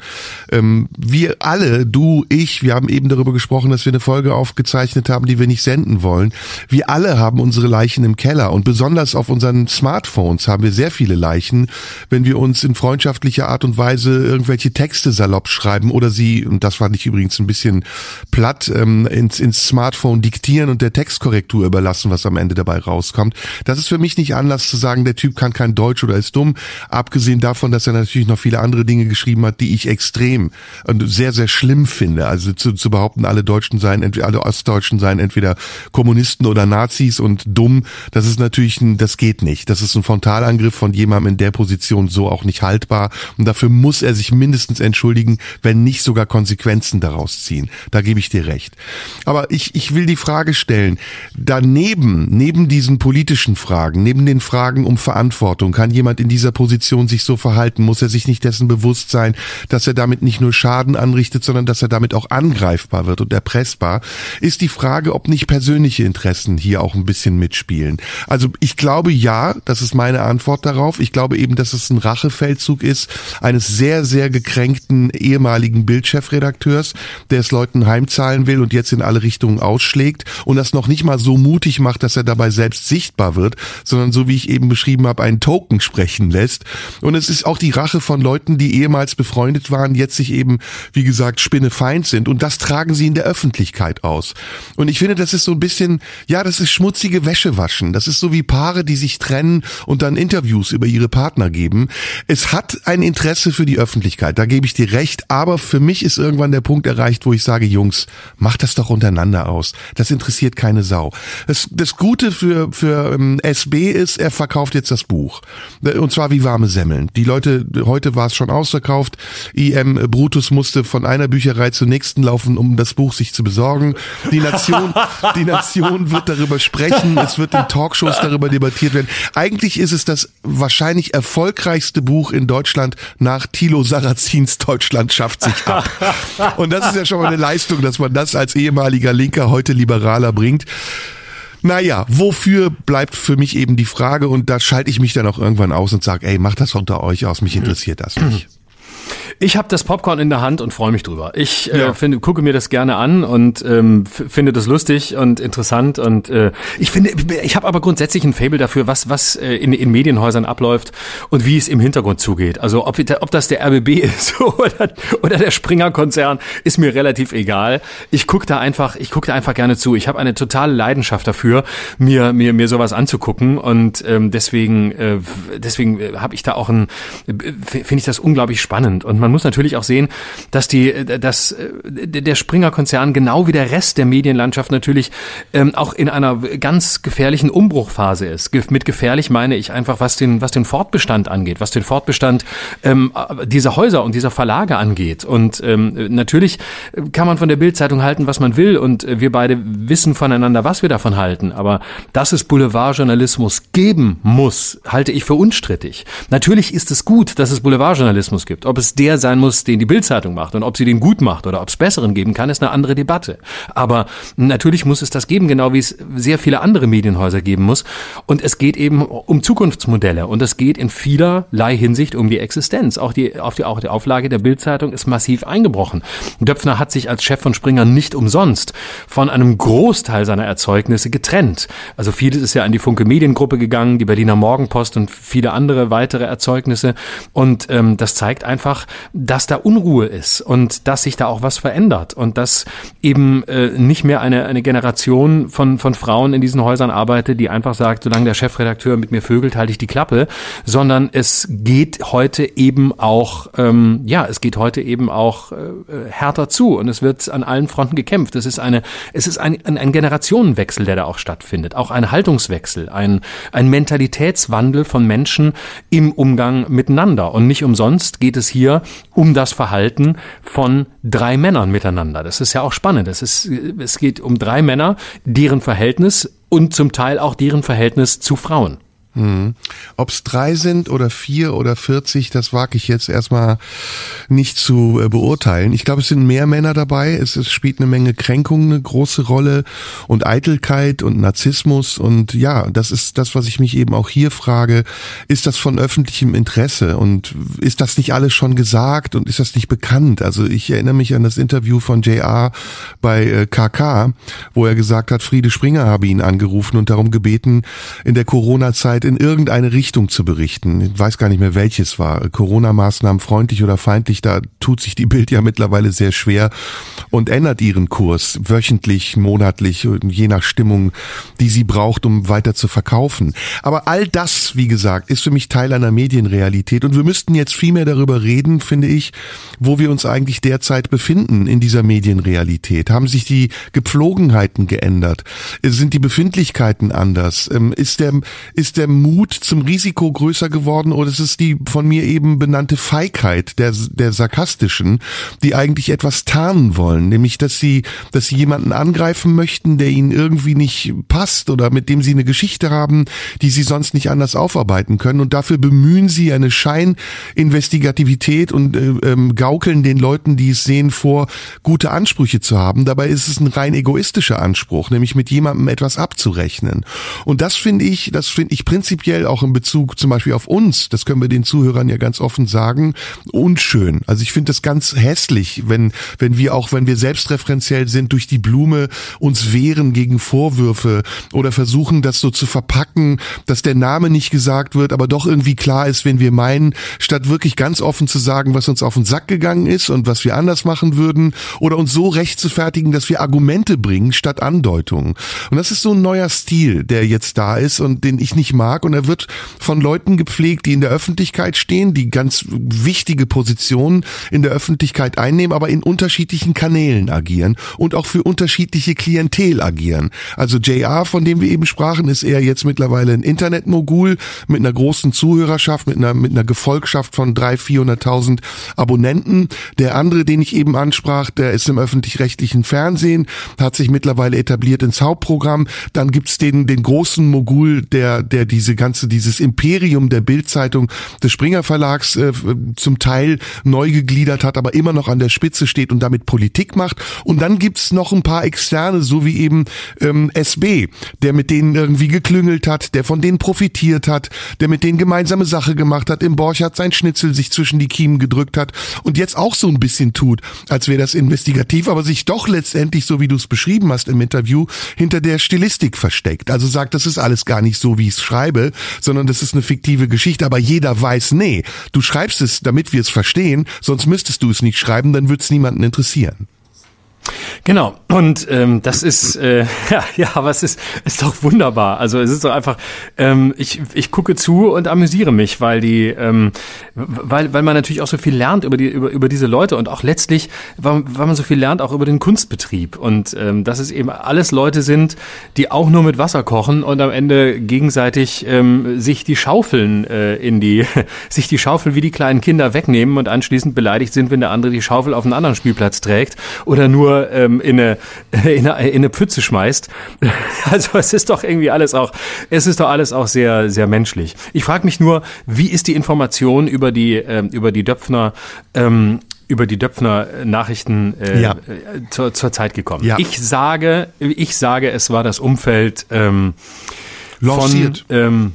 Ähm, wir alle, du, ich, wir haben eben darüber gesprochen, dass wir eine Folge aufgezeichnet haben, die wir nicht senden wollen. Wir alle haben unsere Leichen im Keller und besonders auf unseren Smartphones haben wir sehr viele Leichen, wenn wir uns in freundschaftlicher Art und Weise irgendwelche Texte salopp schreiben oder sie, und das fand ich übrigens ein bisschen platt, ähm, ins, ins Smartphone diktieren und der Textkorrektur überlassen, was am Ende dabei rauskommt. Das ist für mich nicht Anlass zu sagen, der Typ kann kein Deutsch oder ist dumm. Abgesehen davon, dass er natürlich noch viele andere Dinge geschrieben hat, die ich extrem und sehr, sehr schlimm finde. Also zu, zu behaupten, alle Deutschen seien, entweder alle Ostdeutschen seien entweder Kommunisten oder Nazis und dumm, das ist natürlich ein, das geht nicht. Das ist ein Frontalangriff von jemandem in der Position so auch nicht haltbar. Und dafür muss er sich mindestens entschuldigen, wenn nicht sogar Konsequenzen daraus ziehen. Da gebe ich dir recht. Aber ich, ich will die Frage stellen, daneben, neben diesen politischen Fragen, neben den Fragen um Verantwortung, kann jemand in dieser Position sich so verhalten? Muss er sich nicht dessen bewusst sein, dass er damit nicht nur Schaden anrichtet, sondern dass er damit auch angreifbar wird und erpressbar? Ist die Frage, ob nicht persönliche Interessen hier auch ein bisschen mitspielen. Also ich glaube ja, das ist meine Antwort darauf. Ich glaube eben, dass es ein Rachefeldzug ist eines sehr, sehr gekränkten ehemaligen Bildchefredakteurs, der es Leuten heimzahlen will und jetzt in alle Richtungen Richtungen ausschlägt und das noch nicht mal so mutig macht, dass er dabei selbst sichtbar wird, sondern so wie ich eben beschrieben habe, einen Token sprechen lässt. Und es ist auch die Rache von Leuten, die ehemals befreundet waren, jetzt sich eben, wie gesagt, spinnefeind sind. Und das tragen sie in der Öffentlichkeit aus. Und ich finde, das ist so ein bisschen, ja, das ist schmutzige Wäsche waschen. Das ist so wie Paare, die sich trennen und dann Interviews über ihre Partner geben. Es hat ein Interesse für die Öffentlichkeit, da gebe ich dir recht. Aber für mich ist irgendwann der Punkt erreicht, wo ich sage, Jungs, macht das doch untereinander untereinander aus. Das interessiert keine Sau. Das, das Gute für, für ähm, SB ist, er verkauft jetzt das Buch. Und zwar wie warme Semmeln. Die Leute, heute war es schon ausverkauft. IM Brutus musste von einer Bücherei zur nächsten laufen, um das Buch sich zu besorgen. Die Nation, die Nation wird darüber sprechen. Es wird in Talkshows darüber debattiert werden. Eigentlich ist es das wahrscheinlich erfolgreichste Buch in Deutschland nach Thilo Sarrazins Deutschland schafft sich ab. Und das ist ja schon mal eine Leistung, dass man das als ehemaliger Linker, heute Liberaler bringt. Naja, wofür bleibt für mich eben die Frage und da schalte ich mich dann auch irgendwann aus und sage, ey, macht das unter euch aus, mich interessiert das nicht. Ich habe das Popcorn in der Hand und freue mich drüber. Ich äh, finde, gucke mir das gerne an und ähm, finde das lustig und interessant und äh, ich finde, ich habe aber grundsätzlich ein Fable dafür, was was äh, in, in Medienhäusern abläuft und wie es im Hintergrund zugeht. Also ob, ob das der RBB ist oder, oder der Springer-Konzern, ist mir relativ egal. Ich gucke da einfach, ich gucke da einfach gerne zu. Ich habe eine totale Leidenschaft dafür, mir mir mir sowas anzugucken und ähm, deswegen äh, deswegen äh, habe ich da auch ein finde ich das unglaublich spannend und man muss natürlich auch sehen, dass die dass äh, der Springer Konzern genau wie der Rest der Medienlandschaft natürlich ähm, auch in einer ganz gefährlichen Umbruchphase ist. Mit gefährlich meine ich einfach was den was den Fortbestand angeht, was den Fortbestand ähm, dieser Häuser und dieser Verlage angeht und ähm, natürlich kann man von der Bildzeitung halten, was man will und wir beide wissen voneinander, was wir davon halten, aber dass es Boulevardjournalismus geben muss, halte ich für unstrittig. Natürlich ist es gut, dass es Boulevardjournalismus gibt. Ob es der sein muss, den die Bildzeitung macht und ob sie den gut macht oder ob es besseren geben kann, ist eine andere Debatte. Aber natürlich muss es das geben, genau wie es sehr viele andere Medienhäuser geben muss. Und es geht eben um Zukunftsmodelle und es geht in vielerlei Hinsicht um die Existenz. Auch die, auch die, auch die Auflage der Bildzeitung ist massiv eingebrochen. Döpfner hat sich als Chef von Springer nicht umsonst von einem Großteil seiner Erzeugnisse getrennt. Also vieles ist ja an die Funke Mediengruppe gegangen, die Berliner Morgenpost und viele andere weitere Erzeugnisse. Und ähm, das zeigt einfach, dass da Unruhe ist und dass sich da auch was verändert und dass eben äh, nicht mehr eine, eine Generation von, von Frauen in diesen Häusern arbeitet, die einfach sagt, solange der Chefredakteur mit mir vögelt, halte ich die Klappe, sondern es geht heute eben auch, ähm, ja, es geht heute eben auch äh, härter zu und es wird an allen Fronten gekämpft. Es ist eine, es ist ein, ein, ein Generationenwechsel, der da auch stattfindet, auch ein Haltungswechsel, ein, ein Mentalitätswandel von Menschen im Umgang miteinander. Und nicht umsonst geht es hier um das Verhalten von drei Männern miteinander. Das ist ja auch spannend. Es, ist, es geht um drei Männer, deren Verhältnis und zum Teil auch deren Verhältnis zu Frauen. Hm. Ob es drei sind oder vier oder vierzig, das wage ich jetzt erstmal nicht zu äh, beurteilen. Ich glaube, es sind mehr Männer dabei. Es, es spielt eine Menge Kränkung eine große Rolle und Eitelkeit und Narzissmus. Und ja, das ist das, was ich mich eben auch hier frage. Ist das von öffentlichem Interesse? Und ist das nicht alles schon gesagt und ist das nicht bekannt? Also ich erinnere mich an das Interview von JR bei KK, äh, wo er gesagt hat, Friede Springer habe ihn angerufen und darum gebeten, in der Corona-Zeit in irgendeine Richtung zu berichten. Ich weiß gar nicht mehr, welches war. Corona-Maßnahmen freundlich oder feindlich, da tut sich die Bild ja mittlerweile sehr schwer und ändert ihren Kurs wöchentlich, monatlich, je nach Stimmung, die sie braucht, um weiter zu verkaufen. Aber all das, wie gesagt, ist für mich Teil einer Medienrealität und wir müssten jetzt viel mehr darüber reden, finde ich, wo wir uns eigentlich derzeit befinden in dieser Medienrealität. Haben sich die Gepflogenheiten geändert? Sind die Befindlichkeiten anders? Ähm, ist der, ist der Mut zum Risiko größer geworden oder ist es die von mir eben benannte Feigheit der, der sarkastischen, die eigentlich etwas tarnen wollen, nämlich dass sie, dass sie jemanden angreifen möchten, der ihnen irgendwie nicht passt oder mit dem sie eine Geschichte haben, die sie sonst nicht anders aufarbeiten können und dafür bemühen sie eine Scheininvestigativität und äh, ähm, gaukeln den Leuten, die es sehen, vor, gute Ansprüche zu haben. Dabei ist es ein rein egoistischer Anspruch, nämlich mit jemandem etwas abzurechnen. Und das finde ich, das finde ich prinzipiell auch in Bezug zum Beispiel auf uns, das können wir den Zuhörern ja ganz offen sagen, unschön. Also ich finde das ganz hässlich, wenn, wenn wir auch, wenn wir selbstreferenziell sind, durch die Blume uns wehren gegen Vorwürfe oder versuchen, das so zu verpacken, dass der Name nicht gesagt wird, aber doch irgendwie klar ist, wenn wir meinen, statt wirklich ganz offen zu sagen, was uns auf den Sack gegangen ist und was wir anders machen würden oder uns so recht dass wir Argumente bringen statt Andeutungen. Und das ist so ein neuer Stil, der jetzt da ist und den ich nicht mag mag und er wird von Leuten gepflegt, die in der Öffentlichkeit stehen, die ganz wichtige Positionen in der Öffentlichkeit einnehmen, aber in unterschiedlichen Kanälen agieren und auch für unterschiedliche Klientel agieren. Also JR, von dem wir eben sprachen, ist eher jetzt mittlerweile ein Internetmogul mit einer großen Zuhörerschaft, mit einer, mit einer Gefolgschaft von 300.000, 400.000 Abonnenten. Der andere, den ich eben ansprach, der ist im öffentlich-rechtlichen Fernsehen, hat sich mittlerweile etabliert ins Hauptprogramm. Dann gibt's den, den großen Mogul, der, der diese ganze, dieses Imperium der Bildzeitung des Springer Verlags äh, zum Teil neu gegliedert hat, aber immer noch an der Spitze steht und damit Politik macht. Und dann gibt's noch ein paar Externe, so wie eben ähm, SB, der mit denen irgendwie geklüngelt hat, der von denen profitiert hat, der mit denen gemeinsame Sache gemacht hat, im Borchardt sein Schnitzel sich zwischen die Kiemen gedrückt hat und jetzt auch so ein bisschen tut, als wäre das investigativ, aber sich doch letztendlich, so wie du es beschrieben hast im Interview, hinter der Stilistik versteckt. Also sagt, das ist alles gar nicht so, wie es schreibe, sondern das ist eine fiktive Geschichte, aber jeder weiß, nee, du schreibst es, damit wir es verstehen, sonst müsstest du es nicht schreiben, dann wird es niemanden interessieren. Genau. Und ähm, das ist äh, ja, ja, aber es ist ist doch wunderbar. Also es ist doch einfach. Ähm, ich ich gucke zu und amüsiere mich, weil die ähm, weil weil man natürlich auch so viel lernt über die über über diese Leute und auch letztlich weil, weil man so viel lernt auch über den Kunstbetrieb und ähm, dass es eben alles Leute sind, die auch nur mit Wasser kochen und am Ende gegenseitig ähm, sich die Schaufeln äh, in die sich die Schaufeln wie die kleinen Kinder wegnehmen und anschließend beleidigt sind, wenn der andere die Schaufel auf einen anderen Spielplatz trägt oder nur ähm, in eine in eine, in eine Pfütze schmeißt. Also es ist doch irgendwie alles auch, es ist doch alles auch sehr, sehr menschlich. Ich frage mich nur, wie ist die Information über die, äh, über die Döpfner, ähm, über die Döpfner Nachrichten äh, ja. zur, zur Zeit gekommen. Ja. Ich sage, ich sage, es war das Umfeld ähm, von, ähm,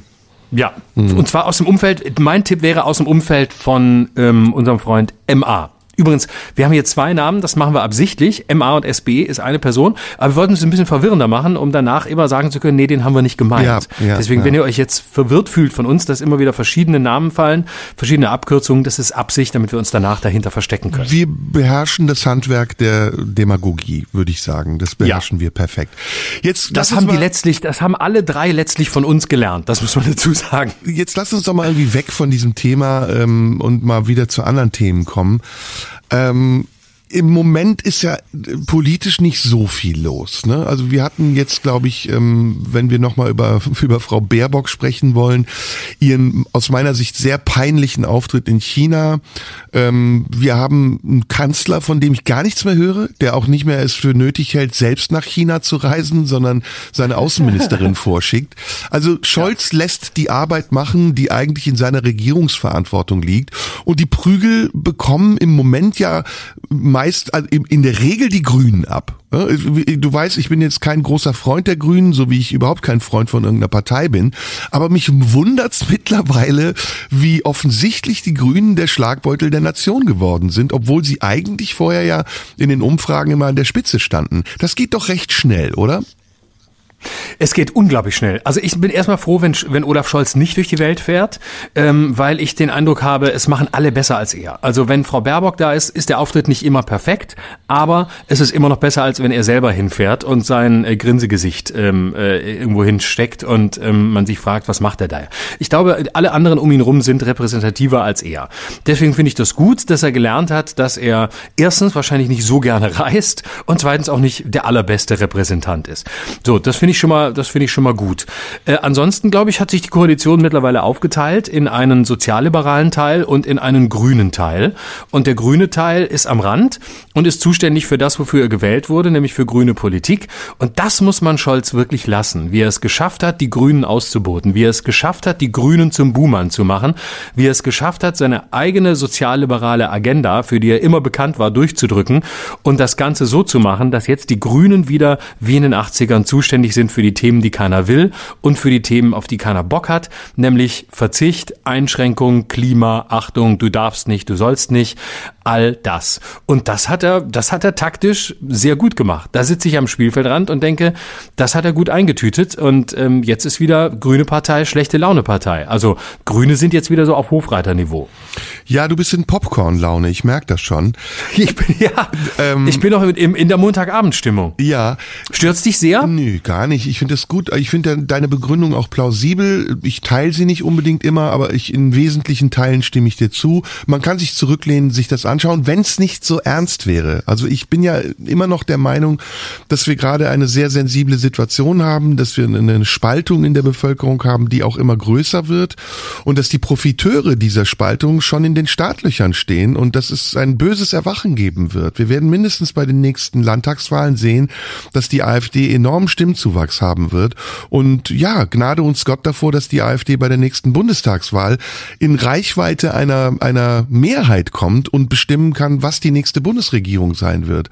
ja, mhm. und zwar aus dem Umfeld, mein Tipp wäre aus dem Umfeld von ähm, unserem Freund MA. Übrigens, wir haben hier zwei Namen, das machen wir absichtlich. MA und SB ist eine Person, aber wir wollten es ein bisschen verwirrender machen, um danach immer sagen zu können, nee, den haben wir nicht gemeint. Ja, ja, Deswegen, ja. wenn ihr euch jetzt verwirrt fühlt von uns, dass immer wieder verschiedene Namen fallen, verschiedene Abkürzungen, das ist Absicht, damit wir uns danach dahinter verstecken können. Wir beherrschen das Handwerk der Demagogie, würde ich sagen. Das beherrschen wir perfekt. Jetzt, das haben die letztlich, das haben alle drei letztlich von uns gelernt, das muss man dazu sagen. Jetzt lass uns doch mal irgendwie weg von diesem Thema ähm, und mal wieder zu anderen Themen kommen. Ähm, im Moment ist ja politisch nicht so viel los. Ne? Also wir hatten jetzt, glaube ich, ähm, wenn wir nochmal über, über Frau Baerbock sprechen wollen, ihren aus meiner Sicht sehr peinlichen Auftritt in China. Ähm, wir haben einen Kanzler, von dem ich gar nichts mehr höre, der auch nicht mehr es für nötig hält, selbst nach China zu reisen, sondern seine Außenministerin vorschickt. Also Scholz ja. lässt die Arbeit machen, die eigentlich in seiner Regierungsverantwortung liegt. Und die Prügel bekommen im Moment ja meist also in der Regel die Grünen ab. Du weißt, ich bin jetzt kein großer Freund der Grünen, so wie ich überhaupt kein Freund von irgendeiner Partei bin. Aber mich wundert's mittlerweile, wie offensichtlich die Grünen der Schlagbeutel der Nation geworden sind, obwohl sie eigentlich vorher ja in den Umfragen immer an der Spitze standen. Das geht doch recht schnell, oder? Es geht unglaublich schnell. Also ich bin erstmal froh, wenn, wenn Olaf Scholz nicht durch die Welt fährt, ähm, weil ich den Eindruck habe, es machen alle besser als er. Also wenn Frau Baerbock da ist, ist der Auftritt nicht immer perfekt, aber es ist immer noch besser, als wenn er selber hinfährt und sein äh, Grinsegesicht ähm, äh, irgendwo hinsteckt und ähm, man sich fragt, was macht er da? Ich glaube, alle anderen um ihn rum sind repräsentativer als er. Deswegen finde ich das gut, dass er gelernt hat, dass er erstens wahrscheinlich nicht so gerne reist und zweitens auch nicht der allerbeste Repräsentant ist. So, das finde finde ich schon mal, das finde ich schon mal gut. Äh, ansonsten glaube ich, hat sich die Koalition mittlerweile aufgeteilt in einen sozialliberalen Teil und in einen grünen Teil. Und der grüne Teil ist am Rand und ist zuständig für das, wofür er gewählt wurde, nämlich für grüne Politik. Und das muss man Scholz wirklich lassen, wie er es geschafft hat, die Grünen auszuboten, wie er es geschafft hat, die Grünen zum Boomern zu machen, wie er es geschafft hat, seine eigene sozialliberale Agenda, für die er immer bekannt war, durchzudrücken und das Ganze so zu machen, dass jetzt die Grünen wieder wie in den 80ern zuständig sind sind für die Themen, die keiner will und für die Themen, auf die keiner Bock hat, nämlich Verzicht, Einschränkung, Klima, Achtung, du darfst nicht, du sollst nicht, all das. Und das hat er, das hat er taktisch sehr gut gemacht. Da sitze ich am Spielfeldrand und denke, das hat er gut eingetütet und ähm, jetzt ist wieder grüne Partei, schlechte Laune Partei. Also Grüne sind jetzt wieder so auf Hofreiterniveau. Ja, du bist in Popcorn-Laune, ich merke das schon. Ich bin, ja, ähm, ich bin noch in, in der Montagabendstimmung. Ja. Stürzt dich sehr? Nö, gar nicht. Ich finde das gut. Ich finde deine Begründung auch plausibel. Ich teile sie nicht unbedingt immer, aber ich in wesentlichen Teilen stimme ich dir zu. Man kann sich zurücklehnen, sich das anschauen, wenn es nicht so ernst wäre. Also ich bin ja immer noch der Meinung, dass wir gerade eine sehr sensible Situation haben, dass wir eine Spaltung in der Bevölkerung haben, die auch immer größer wird und dass die Profiteure dieser Spaltung schon in den Startlöchern stehen und dass es ein böses Erwachen geben wird. Wir werden mindestens bei den nächsten Landtagswahlen sehen, dass die AfD enormen Stimmzuwachs haben wird. Und ja, gnade uns Gott davor, dass die AfD bei der nächsten Bundestagswahl in Reichweite einer, einer Mehrheit kommt und bestimmen kann, was die nächste Bundesregierung sein wird.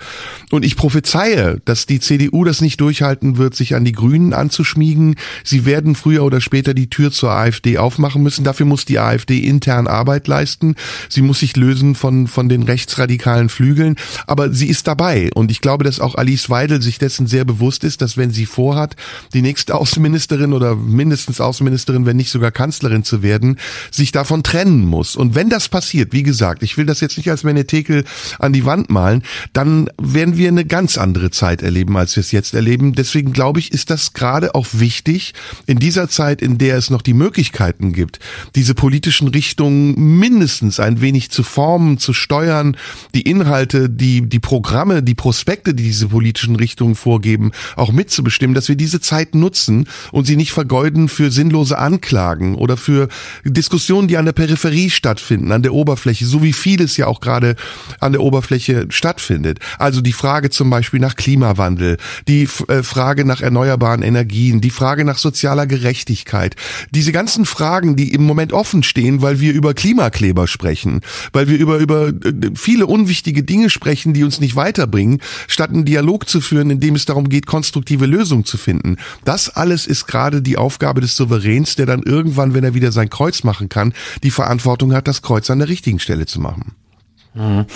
Und ich prophezeie, dass die CDU das nicht durchhalten wird, sich an die Grünen anzuschmiegen. Sie werden früher oder später die Tür zur AfD aufmachen müssen. Dafür muss die AfD intern Arbeit leisten. Sie muss sich lösen von, von den rechtsradikalen Flügeln. Aber sie ist dabei. Und ich glaube, dass auch Alice Weidel sich dessen sehr bewusst ist, dass wenn sie vorhat, die nächste Außenministerin oder mindestens Außenministerin, wenn nicht sogar Kanzlerin zu werden, sich davon trennen muss. Und wenn das passiert, wie gesagt, ich will das jetzt nicht als Menetekel an die Wand malen, dann werden wir eine ganz andere Zeit erleben, als wir es jetzt erleben. Deswegen glaube ich, ist das gerade auch wichtig, in dieser Zeit, in der es noch die Möglichkeiten gibt, diese politischen Richtungen mindestens ein wenig zu formen, zu steuern, die Inhalte, die, die Programme, die Prospekte, die diese politischen Richtungen vorgeben, auch mitzubestimmen, dass wir diese Zeit nutzen und sie nicht vergeuden für sinnlose Anklagen oder für Diskussionen, die an der Peripherie stattfinden, an der Oberfläche, so wie vieles ja auch gerade an der Oberfläche stattfindet. Also die Frage zum Beispiel nach Klimawandel, die äh, Frage nach erneuerbaren Energien, die Frage nach sozialer Gerechtigkeit, diese ganzen Fragen, die im Moment offen stehen, weil wir über Klimakleber sprechen, weil wir über, über äh, viele unwichtige Dinge sprechen, die uns nicht weiterbringen, statt einen Dialog zu führen, in dem es darum geht, konstruktive Lösungen zu finden. Das alles ist gerade die Aufgabe des Souveräns, der dann irgendwann, wenn er wieder sein Kreuz machen kann, die Verantwortung hat, das Kreuz an der richtigen Stelle zu machen. Mhm.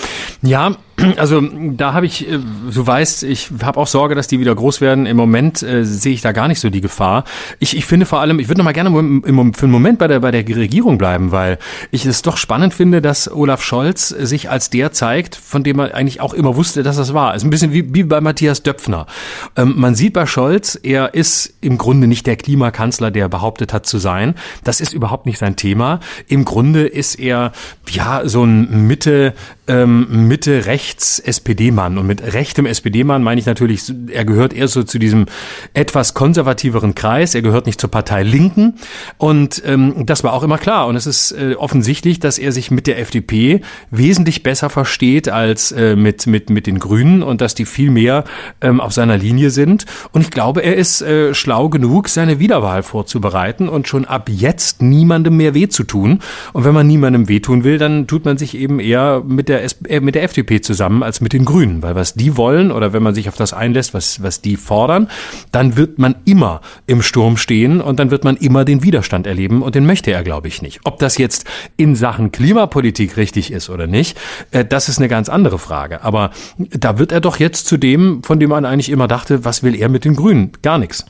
Ja, also da habe ich, äh, du weißt, ich habe auch Sorge, dass die wieder groß werden. Im Moment äh, sehe ich da gar nicht so die Gefahr. Ich, ich finde vor allem, ich würde noch mal gerne im, für einen Moment bei der bei der Regierung bleiben, weil ich es doch spannend finde, dass Olaf Scholz sich als der zeigt, von dem er eigentlich auch immer wusste, dass das war. Ist ein bisschen wie, wie bei Matthias Döpfner. Ähm, man sieht bei Scholz, er ist im Grunde nicht der Klimakanzler, der behauptet hat zu sein. Das ist überhaupt nicht sein Thema. Im Grunde ist er ja so ein Mitte ähm, Mitte rechts SPD-Mann und mit rechtem SPD-Mann meine ich natürlich, er gehört eher so zu diesem etwas konservativeren Kreis. Er gehört nicht zur Partei Linken und ähm, das war auch immer klar. Und es ist äh, offensichtlich, dass er sich mit der FDP wesentlich besser versteht als äh, mit mit mit den Grünen und dass die viel mehr ähm, auf seiner Linie sind. Und ich glaube, er ist äh, schlau genug, seine Wiederwahl vorzubereiten und schon ab jetzt niemandem mehr weh zu tun. Und wenn man niemandem wehtun will, dann tut man sich eben eher mit der äh, mit der FDP zusammen als mit den Grünen, weil was die wollen oder wenn man sich auf das einlässt, was was die fordern, dann wird man immer im Sturm stehen und dann wird man immer den Widerstand erleben und den möchte er, glaube ich, nicht. Ob das jetzt in Sachen Klimapolitik richtig ist oder nicht, äh, das ist eine ganz andere Frage. Aber da wird er doch jetzt zu dem, von dem man eigentlich immer dachte, was will er mit den Grünen? Gar nichts.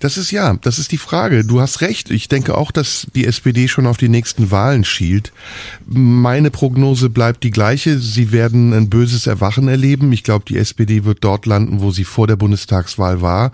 Das ist ja, das ist die Frage. Du hast recht. Ich denke auch, dass die SPD schon auf die nächsten Wahlen schielt. Meine Prognose bleibt die gleiche. Sie werden ein böses Erwachen erleben. Ich glaube, die SPD wird dort landen, wo sie vor der Bundestagswahl war.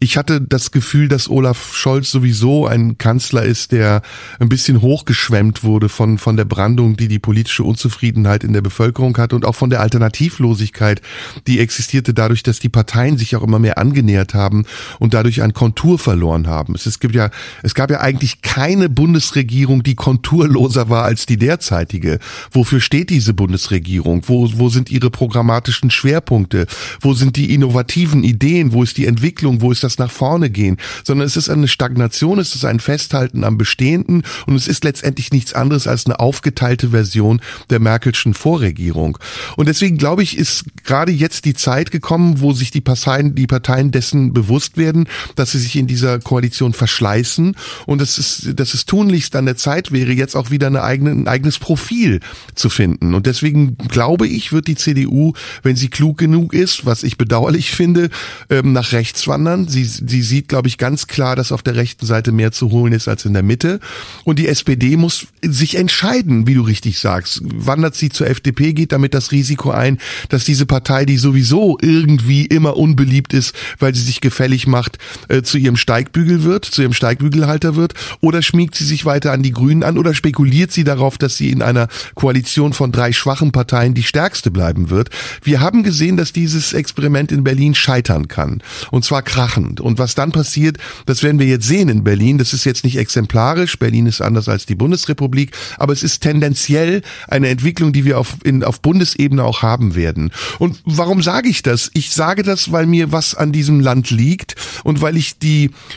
Ich hatte das Gefühl, dass Olaf Scholz sowieso ein Kanzler ist, der ein bisschen hochgeschwemmt wurde von, von der Brandung, die die politische Unzufriedenheit in der Bevölkerung hat und auch von der Alternativlosigkeit, die existierte dadurch, dass die Parteien sich auch immer mehr angenähert haben und dadurch an Kontur verloren haben. Es, gibt ja, es gab ja eigentlich keine Bundesregierung, die konturloser war als die derzeitige. Wofür steht diese Bundesregierung? Wo, wo sind ihre programmatischen Schwerpunkte? Wo sind die innovativen Ideen? Wo ist die Entwicklung? Wo ist das das nach vorne gehen, sondern es ist eine Stagnation, es ist ein Festhalten am Bestehenden und es ist letztendlich nichts anderes als eine aufgeteilte Version der Merkelschen Vorregierung. Und deswegen glaube ich, ist gerade jetzt die Zeit gekommen, wo sich die Parteien, die Parteien dessen bewusst werden, dass sie sich in dieser Koalition verschleißen und dass es, dass es tunlichst an der Zeit wäre, jetzt auch wieder eine eigene, ein eigenes Profil zu finden. Und deswegen glaube ich, wird die CDU, wenn sie klug genug ist, was ich bedauerlich finde, ähm, nach rechts wandern. Sie, sie sieht, glaube ich, ganz klar, dass auf der rechten Seite mehr zu holen ist als in der Mitte. Und die SPD muss sich entscheiden, wie du richtig sagst. Wandert sie zur FDP, geht damit das Risiko ein, dass diese Partei, die sowieso irgendwie immer unbeliebt ist, weil sie sich gefällig macht, äh, zu ihrem Steigbügel wird, zu ihrem Steigbügelhalter wird? Oder schmiegt sie sich weiter an die Grünen an oder spekuliert sie darauf, dass sie in einer Koalition von drei schwachen Parteien die stärkste bleiben wird? Wir haben gesehen, dass dieses Experiment in Berlin scheitern kann. Und zwar krachen Deutschland. Und was dann passiert, das werden wir jetzt sehen in Berlin. Das ist jetzt nicht exemplarisch. Berlin ist anders als die Bundesrepublik, aber es ist tendenziell eine Entwicklung, die wir auf, in, auf Bundesebene auch haben werden. Und warum sage ich das? Ich sage das, weil mir was an diesem Land liegt und weil ich die,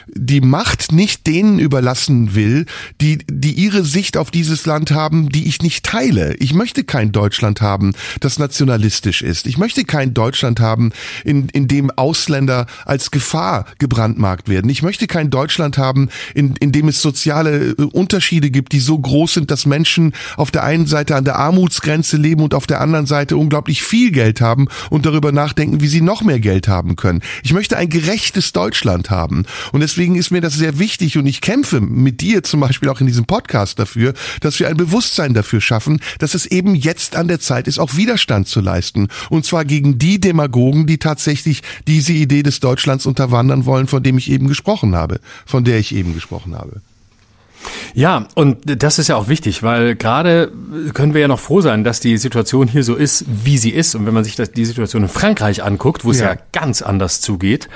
die Macht nicht denen überlassen will, die, die ihre Sicht auf dieses Land haben, die ich nicht teile. Ich möchte kein Deutschland haben, das nationalistisch ist. Ich möchte kein Deutschland haben, in, in dem Ausländer als Gefahr gebrandmarkt werden. Ich möchte kein Deutschland haben, in, in dem es soziale äh, Unterschiede gibt, die so groß sind, dass Menschen auf der einen Seite an der Armutsgrenze leben und auf der anderen Seite unglaublich viel Geld haben und darüber nachdenken, wie sie noch mehr Geld haben können. Ich möchte ein gerechtes Deutschland haben. Und deswegen ist mir das sehr wichtig und ich kämpfe mit dir zum Beispiel auch in diesem Podcast dafür, dass wir ein Bewusstsein dafür schaffen, dass es eben jetzt an der Zeit ist, auch Widerstand zu leisten. Und zwar gegen die Demagogen, die tatsächlich diese Idee des Deutschlands unterwandern wollen, von dem ich eben gesprochen habe, von der ich eben gesprochen habe. Ja, und das ist ja auch wichtig, weil gerade können wir ja noch froh sein, dass die Situation hier so ist, wie sie ist. Und wenn man sich das, die Situation in Frankreich anguckt, wo es ja, ja ganz anders zugeht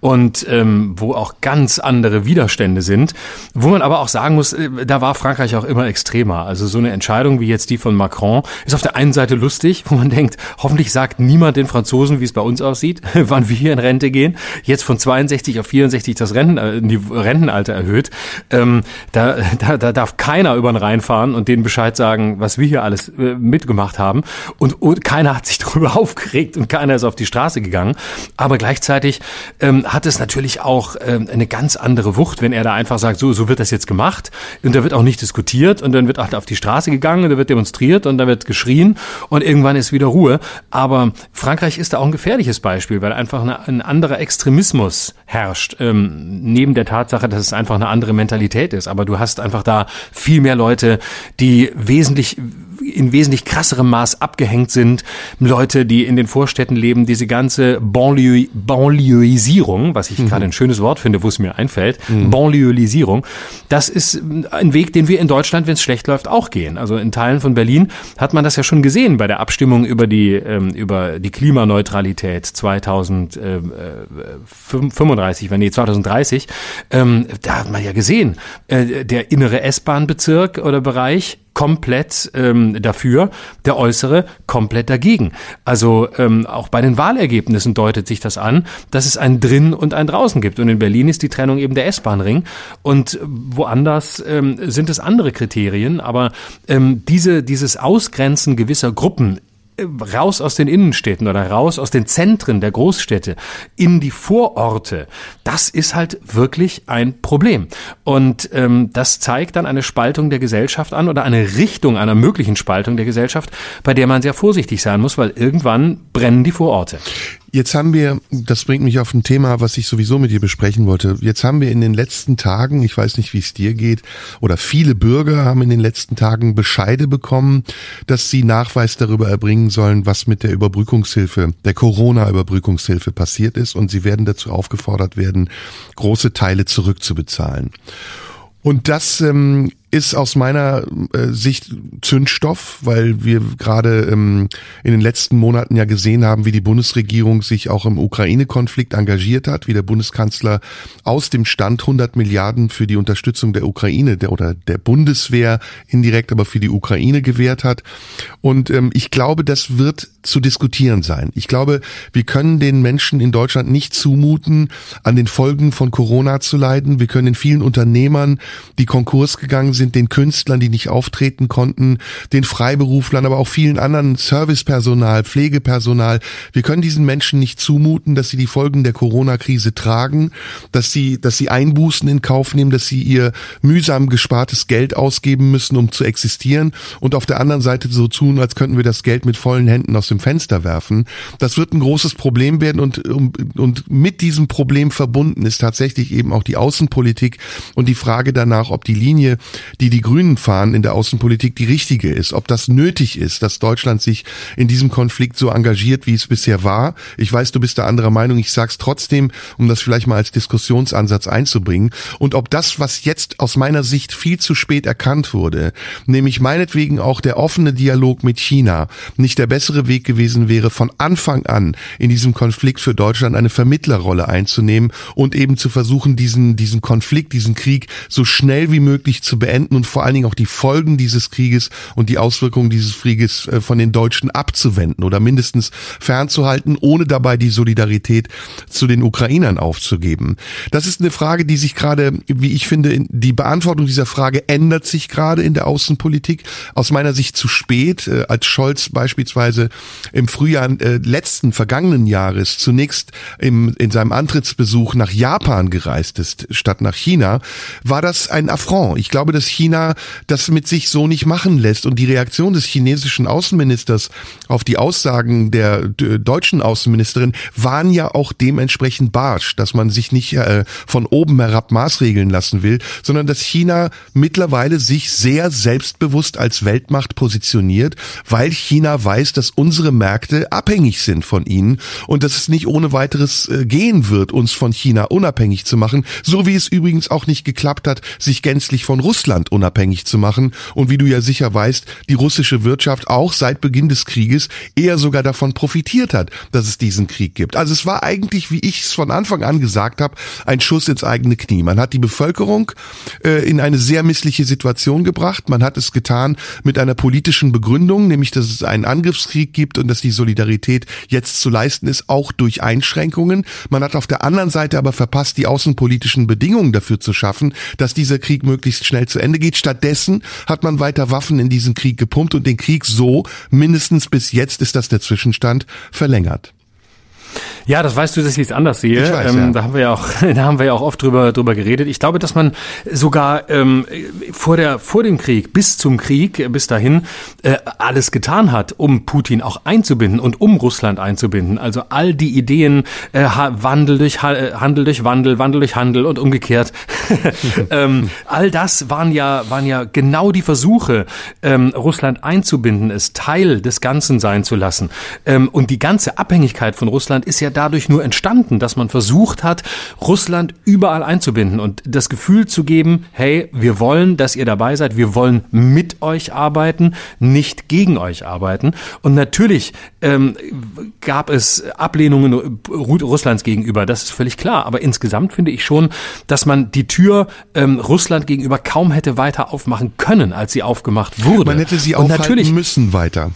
und ähm, wo auch ganz andere Widerstände sind, wo man aber auch sagen muss, äh, da war Frankreich auch immer extremer. Also so eine Entscheidung wie jetzt die von Macron ist auf der einen Seite lustig, wo man denkt, hoffentlich sagt niemand den Franzosen, wie es bei uns aussieht, wann wir hier in Rente gehen. Jetzt von 62 auf 64 das Renten, äh, die Rentenalter erhöht. Ähm, da da, da darf keiner über den Rhein fahren und denen Bescheid sagen, was wir hier alles äh, mitgemacht haben. Und, und keiner hat sich darüber aufgeregt und keiner ist auf die Straße gegangen. Aber gleichzeitig ähm, hat es natürlich auch ähm, eine ganz andere Wucht, wenn er da einfach sagt, so, so wird das jetzt gemacht. Und da wird auch nicht diskutiert und dann wird auch auf die Straße gegangen und da wird demonstriert und da wird geschrien und irgendwann ist wieder Ruhe. Aber Frankreich ist da auch ein gefährliches Beispiel, weil einfach eine, ein anderer Extremismus herrscht. Ähm, neben der Tatsache, dass es einfach eine andere Mentalität ist. Aber du hast einfach da viel mehr Leute, die wesentlich in wesentlich krasserem Maß abgehängt sind. Leute, die in den Vorstädten leben, diese ganze Banlieue, Banlieusierung, was ich mhm. gerade ein schönes Wort finde, wo es mir einfällt, mhm. Banlieusierung, das ist ein Weg, den wir in Deutschland, wenn es schlecht läuft, auch gehen. Also in Teilen von Berlin hat man das ja schon gesehen bei der Abstimmung über die, ähm, über die Klimaneutralität 2035, wenn nee, 2030. Ähm, da hat man ja gesehen, äh, der innere S-Bahn-Bezirk oder Bereich komplett ähm, dafür, der äußere komplett dagegen. Also ähm, auch bei den Wahlergebnissen deutet sich das an, dass es ein Drin und ein Draußen gibt. Und in Berlin ist die Trennung eben der S-Bahn-Ring und woanders ähm, sind es andere Kriterien. Aber ähm, diese, dieses Ausgrenzen gewisser Gruppen raus aus den Innenstädten oder raus aus den Zentren der Großstädte in die Vororte, das ist halt wirklich ein Problem. Und ähm, das zeigt dann eine Spaltung der Gesellschaft an oder eine Richtung einer möglichen Spaltung der Gesellschaft, bei der man sehr vorsichtig sein muss, weil irgendwann brennen die Vororte. Jetzt haben wir, das bringt mich auf ein Thema, was ich sowieso mit dir besprechen wollte. Jetzt haben wir in den letzten Tagen, ich weiß nicht, wie es dir geht, oder viele Bürger haben in den letzten Tagen Bescheide bekommen, dass sie Nachweis darüber erbringen sollen, was mit der Überbrückungshilfe, der Corona-Überbrückungshilfe passiert ist. Und sie werden dazu aufgefordert werden, große Teile zurückzubezahlen. Und das ähm, ist aus meiner äh, Sicht Zündstoff, weil wir gerade ähm, in den letzten Monaten ja gesehen haben, wie die Bundesregierung sich auch im Ukraine-Konflikt engagiert hat, wie der Bundeskanzler aus dem Stand 100 Milliarden für die Unterstützung der Ukraine der, oder der Bundeswehr indirekt aber für die Ukraine gewährt hat. Und ähm, ich glaube, das wird zu diskutieren sein. Ich glaube, wir können den Menschen in Deutschland nicht zumuten, an den Folgen von Corona zu leiden. Wir können den vielen Unternehmern, die Konkurs gegangen sind, den Künstlern, die nicht auftreten konnten, den Freiberuflern, aber auch vielen anderen Servicepersonal, Pflegepersonal. Wir können diesen Menschen nicht zumuten, dass sie die Folgen der Corona-Krise tragen, dass sie, dass sie Einbußen in Kauf nehmen, dass sie ihr mühsam gespartes Geld ausgeben müssen, um zu existieren und auf der anderen Seite so tun, als könnten wir das Geld mit vollen Händen aus dem Fenster werfen. Das wird ein großes Problem werden und, und mit diesem Problem verbunden ist tatsächlich eben auch die Außenpolitik und die Frage danach, ob die Linie die die Grünen fahren in der Außenpolitik, die richtige ist. Ob das nötig ist, dass Deutschland sich in diesem Konflikt so engagiert, wie es bisher war. Ich weiß, du bist da anderer Meinung. Ich sag's trotzdem, um das vielleicht mal als Diskussionsansatz einzubringen. Und ob das, was jetzt aus meiner Sicht viel zu spät erkannt wurde, nämlich meinetwegen auch der offene Dialog mit China, nicht der bessere Weg gewesen wäre, von Anfang an in diesem Konflikt für Deutschland eine Vermittlerrolle einzunehmen und eben zu versuchen, diesen, diesen Konflikt, diesen Krieg so schnell wie möglich zu beenden und vor allen Dingen auch die Folgen dieses Krieges und die Auswirkungen dieses Krieges äh, von den Deutschen abzuwenden oder mindestens fernzuhalten, ohne dabei die Solidarität zu den Ukrainern aufzugeben. Das ist eine Frage, die sich gerade, wie ich finde, die Beantwortung dieser Frage ändert sich gerade in der Außenpolitik. Aus meiner Sicht zu spät, äh, als Scholz beispielsweise im Frühjahr äh, letzten vergangenen Jahres zunächst im, in seinem Antrittsbesuch nach Japan gereist ist, statt nach China, war das ein Affront. Ich glaube, dass China das mit sich so nicht machen lässt. Und die Reaktion des chinesischen Außenministers auf die Aussagen der deutschen Außenministerin waren ja auch dementsprechend barsch, dass man sich nicht äh, von oben herab maßregeln lassen will, sondern dass China mittlerweile sich sehr selbstbewusst als Weltmacht positioniert, weil China weiß, dass unsere Märkte abhängig sind von ihnen und dass es nicht ohne weiteres äh, gehen wird, uns von China unabhängig zu machen, so wie es übrigens auch nicht geklappt hat, sich gänzlich von Russland unabhängig zu machen und wie du ja sicher weißt, die russische Wirtschaft auch seit Beginn des Krieges eher sogar davon profitiert hat, dass es diesen Krieg gibt. Also es war eigentlich, wie ich es von Anfang an gesagt habe, ein Schuss ins eigene Knie. Man hat die Bevölkerung äh, in eine sehr missliche Situation gebracht. Man hat es getan mit einer politischen Begründung, nämlich dass es einen Angriffskrieg gibt und dass die Solidarität jetzt zu leisten ist, auch durch Einschränkungen. Man hat auf der anderen Seite aber verpasst, die außenpolitischen Bedingungen dafür zu schaffen, dass dieser Krieg möglichst schnell zu Ende geht. Stattdessen hat man weiter Waffen in diesen Krieg gepumpt und den Krieg so, mindestens bis jetzt ist das der Zwischenstand, verlängert. Ja, das weißt du, dass ich es anders sehe. Weiß, ähm, ja. Da haben wir ja auch, da haben wir ja auch oft drüber drüber geredet. Ich glaube, dass man sogar ähm, vor der vor dem Krieg bis zum Krieg äh, bis dahin äh, alles getan hat, um Putin auch einzubinden und um Russland einzubinden. Also all die Ideen äh, Wandel durch äh, Handel durch Wandel, Wandel durch Handel und umgekehrt. ähm, all das waren ja waren ja genau die Versuche, ähm, Russland einzubinden, es Teil des Ganzen sein zu lassen. Ähm, und die ganze Abhängigkeit von Russland ist ja dadurch nur entstanden, dass man versucht hat, Russland überall einzubinden und das Gefühl zu geben, hey, wir wollen, dass ihr dabei seid, wir wollen mit euch arbeiten, nicht gegen euch arbeiten. Und natürlich ähm, gab es Ablehnungen Russlands gegenüber, das ist völlig klar. Aber insgesamt finde ich schon, dass man die Tür ähm, Russland gegenüber kaum hätte weiter aufmachen können, als sie aufgemacht wurde. Man hätte sie und aufhalten natürlich, müssen weiter.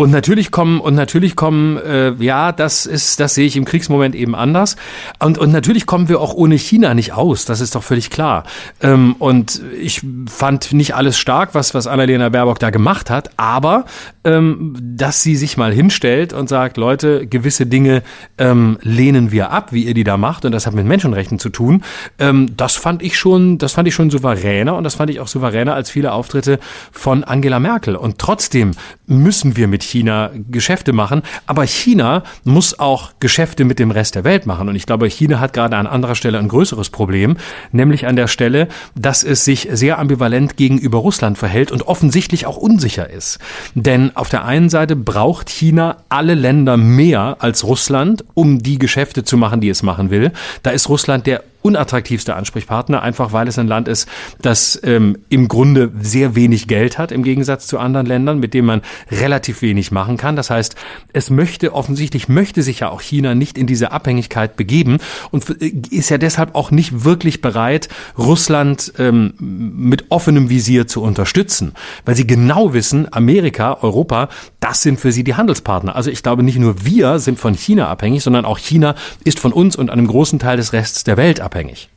Und natürlich kommen und natürlich kommen äh, ja das ist das sehe ich im Kriegsmoment eben anders. Und und natürlich kommen wir auch ohne China nicht aus das ist doch völlig klar. Ähm, und ich fand nicht alles stark was was Annalena Baerbock da gemacht hat aber ähm, dass sie sich mal hinstellt und sagt Leute gewisse Dinge ähm, lehnen wir ab wie ihr die da macht und das hat mit Menschenrechten zu tun ähm, das fand ich schon das fand ich schon souveräner und das fand ich auch souveräner als viele Auftritte von Angela Merkel. Und trotzdem müssen wir mit China Geschäfte machen. Aber China muss auch Geschäfte mit dem Rest der Welt machen. Und ich glaube, China hat gerade an anderer Stelle ein größeres Problem, nämlich an der Stelle, dass es sich sehr ambivalent gegenüber Russland verhält und offensichtlich auch unsicher ist. Denn auf der einen Seite braucht China alle Länder mehr als Russland, um die Geschäfte zu machen, die es machen will. Da ist Russland der unattraktivste Ansprechpartner, einfach weil es ein Land ist, das ähm, im Grunde sehr wenig Geld hat im Gegensatz zu anderen Ländern, mit denen man relativ wenig machen kann. Das heißt, es möchte offensichtlich möchte sich ja auch China nicht in diese Abhängigkeit begeben und ist ja deshalb auch nicht wirklich bereit, Russland ähm, mit offenem Visier zu unterstützen, weil sie genau wissen, Amerika, Europa, das sind für sie die Handelspartner. Also ich glaube, nicht nur wir sind von China abhängig, sondern auch China ist von uns und einem großen Teil des Rests der Welt abhängig abhängig.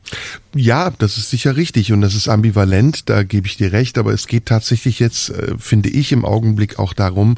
Ja, das ist sicher richtig und das ist ambivalent, da gebe ich dir recht, aber es geht tatsächlich jetzt, äh, finde ich, im Augenblick auch darum,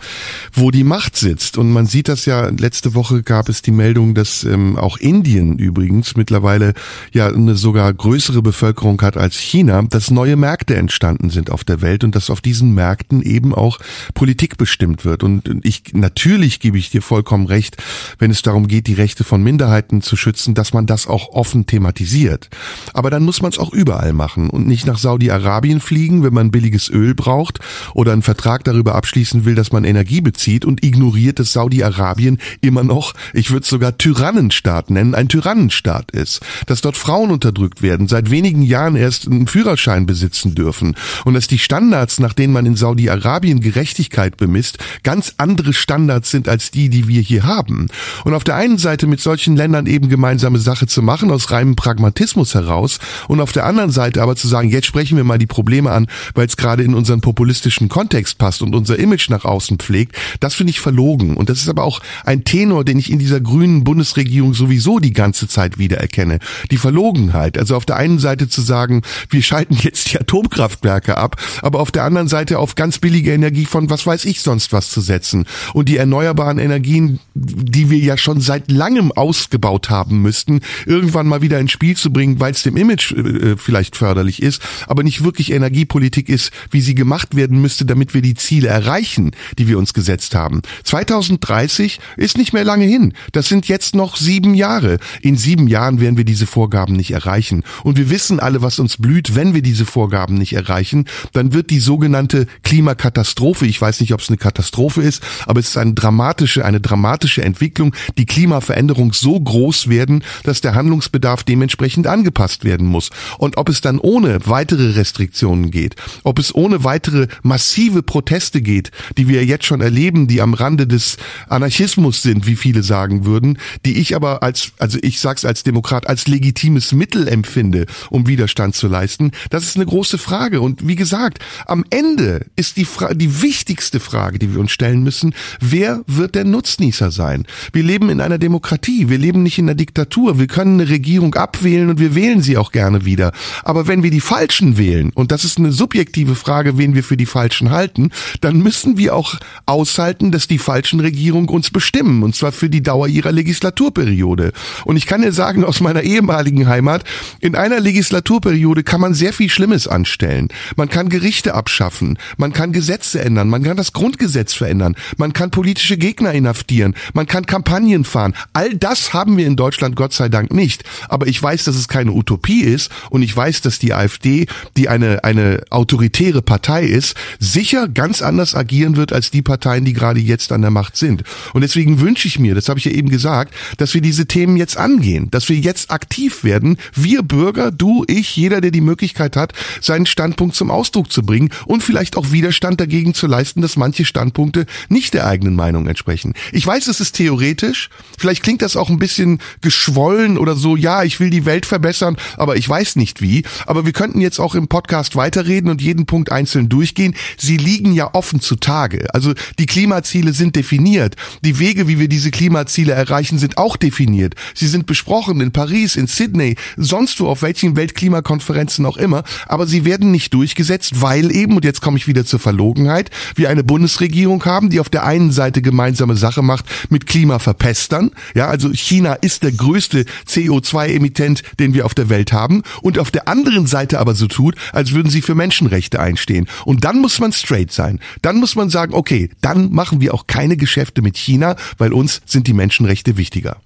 wo die Macht sitzt. Und man sieht das ja, letzte Woche gab es die Meldung, dass ähm, auch Indien übrigens mittlerweile ja eine sogar größere Bevölkerung hat als China, dass neue Märkte entstanden sind auf der Welt und dass auf diesen Märkten eben auch Politik bestimmt wird. Und ich, natürlich gebe ich dir vollkommen recht, wenn es darum geht, die Rechte von Minderheiten zu schützen, dass man das auch offen thematisiert. Aber dann muss man es auch überall machen und nicht nach Saudi-Arabien fliegen, wenn man billiges Öl braucht oder einen Vertrag darüber abschließen will, dass man Energie bezieht und ignoriert, dass Saudi-Arabien immer noch, ich würde es sogar Tyrannenstaat nennen, ein Tyrannenstaat ist. Dass dort Frauen unterdrückt werden, seit wenigen Jahren erst einen Führerschein besitzen dürfen und dass die Standards, nach denen man in Saudi-Arabien Gerechtigkeit bemisst, ganz andere Standards sind als die, die wir hier haben. Und auf der einen Seite mit solchen Ländern eben gemeinsame Sache zu machen, aus reinem Pragmatismus heraus, und auf der anderen Seite aber zu sagen, jetzt sprechen wir mal die Probleme an, weil es gerade in unseren populistischen Kontext passt und unser Image nach außen pflegt, das finde ich verlogen. Und das ist aber auch ein Tenor, den ich in dieser grünen Bundesregierung sowieso die ganze Zeit wieder erkenne. Die Verlogenheit. Also auf der einen Seite zu sagen, wir schalten jetzt die Atomkraftwerke ab, aber auf der anderen Seite auf ganz billige Energie von was weiß ich sonst was zu setzen. Und die erneuerbaren Energien, die wir ja schon seit langem ausgebaut haben müssten, irgendwann mal wieder ins Spiel zu bringen, weil es dem Image äh, vielleicht förderlich ist, aber nicht wirklich Energiepolitik ist, wie sie gemacht werden müsste, damit wir die Ziele erreichen, die wir uns gesetzt haben. 2030 ist nicht mehr lange hin. Das sind jetzt noch sieben Jahre. In sieben Jahren werden wir diese Vorgaben nicht erreichen. Und wir wissen alle, was uns blüht, wenn wir diese Vorgaben nicht erreichen. Dann wird die sogenannte Klimakatastrophe, ich weiß nicht, ob es eine Katastrophe ist, aber es ist eine dramatische, eine dramatische Entwicklung, die Klimaveränderung so groß werden, dass der Handlungsbedarf dementsprechend angepasst werden muss. Und ob es dann ohne weitere Restriktionen geht, ob es ohne weitere massive Proteste geht, die wir jetzt schon erleben, die am Rande des Anarchismus sind, wie viele sagen würden, die ich aber als, also ich sag's als Demokrat, als legitimes Mittel empfinde, um Widerstand zu leisten, das ist eine große Frage. Und wie gesagt, am Ende ist die Frage, die wichtigste Frage, die wir uns stellen müssen, wer wird der Nutznießer sein? Wir leben in einer Demokratie, wir leben nicht in einer Diktatur, wir können eine Regierung abwählen und wir wählen sie auch gerne wieder. Aber wenn wir die Falschen wählen, und das ist eine subjektive Frage, wen wir für die Falschen halten, dann müssen wir auch aushalten, dass die falschen Regierungen uns bestimmen, und zwar für die Dauer ihrer Legislaturperiode. Und ich kann dir sagen, aus meiner ehemaligen Heimat, in einer Legislaturperiode kann man sehr viel Schlimmes anstellen. Man kann Gerichte abschaffen, man kann Gesetze ändern, man kann das Grundgesetz verändern, man kann politische Gegner inhaftieren, man kann Kampagnen fahren. All das haben wir in Deutschland Gott sei Dank nicht. Aber ich weiß, dass es keine Utopie ist und ich weiß, dass die AfD, die eine, eine autoritäre Partei ist, sicher ganz anders agieren wird als die Parteien, die gerade jetzt an der Macht sind. Und deswegen wünsche ich mir, das habe ich ja eben gesagt, dass wir diese Themen jetzt angehen, dass wir jetzt aktiv werden, wir Bürger, du, ich, jeder, der die Möglichkeit hat, seinen Standpunkt zum Ausdruck zu bringen und vielleicht auch Widerstand dagegen zu leisten, dass manche Standpunkte nicht der eigenen Meinung entsprechen. Ich weiß, es ist theoretisch, vielleicht klingt das auch ein bisschen geschwollen oder so, ja, ich will die Welt verbessern, aber ich weiß nicht wie. Aber wir könnten jetzt auch im Podcast weiterreden und jeden Punkt einzeln durchgehen. Sie liegen ja offen zutage. Also die Klimaziele sind definiert. Die Wege, wie wir diese Klimaziele erreichen, sind auch definiert. Sie sind besprochen in Paris, in Sydney, sonst wo, auf welchen Weltklimakonferenzen auch immer. Aber sie werden nicht durchgesetzt, weil eben, und jetzt komme ich wieder zur Verlogenheit, wir eine Bundesregierung haben, die auf der einen Seite gemeinsame Sache macht mit Klimaverpestern. Ja, also China ist der größte CO2-Emittent, den wir auf der Welt haben. Und auf der anderen Seite aber so tut, als würden sie für Menschenrechte einstehen. Und dann muss man straight sein. Dann muss man sagen, okay, dann machen wir auch keine Geschäfte mit China, weil uns sind die Menschenrechte wichtiger.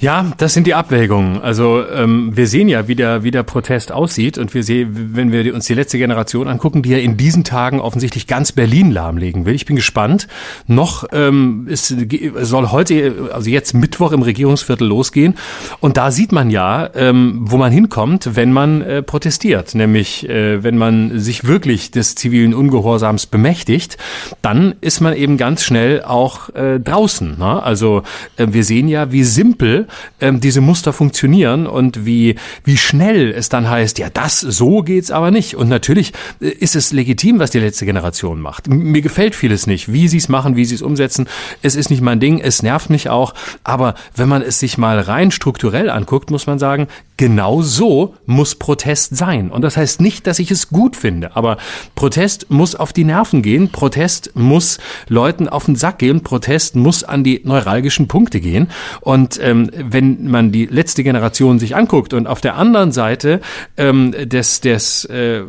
Ja, das sind die Abwägungen. Also ähm, wir sehen ja, wie der, wie der Protest aussieht und wir sehen, wenn wir uns die letzte Generation angucken, die ja in diesen Tagen offensichtlich ganz Berlin lahmlegen will. Ich bin gespannt. Noch ähm, ist, soll heute, also jetzt Mittwoch im Regierungsviertel losgehen und da sieht man ja, ähm, wo man hinkommt, wenn man äh, protestiert, nämlich äh, wenn man sich wirklich des zivilen Ungehorsams bemächtigt, dann ist man eben ganz schnell auch äh, draußen. Ne? Also äh, wir sehen ja, wie simpel ähm, diese Muster funktionieren und wie, wie schnell es dann heißt, ja, das, so geht's aber nicht. Und natürlich äh, ist es legitim, was die letzte Generation macht. Mir gefällt vieles nicht, wie sie es machen, wie sie es umsetzen. Es ist nicht mein Ding, es nervt mich auch. Aber wenn man es sich mal rein strukturell anguckt, muss man sagen, genau so muss Protest sein. Und das heißt nicht, dass ich es gut finde, aber Protest muss auf die Nerven gehen, Protest muss Leuten auf den Sack gehen, Protest muss an die neuralgischen Punkte gehen. Und ähm, wenn man die letzte Generation sich anguckt und auf der anderen Seite ähm, des, des, äh,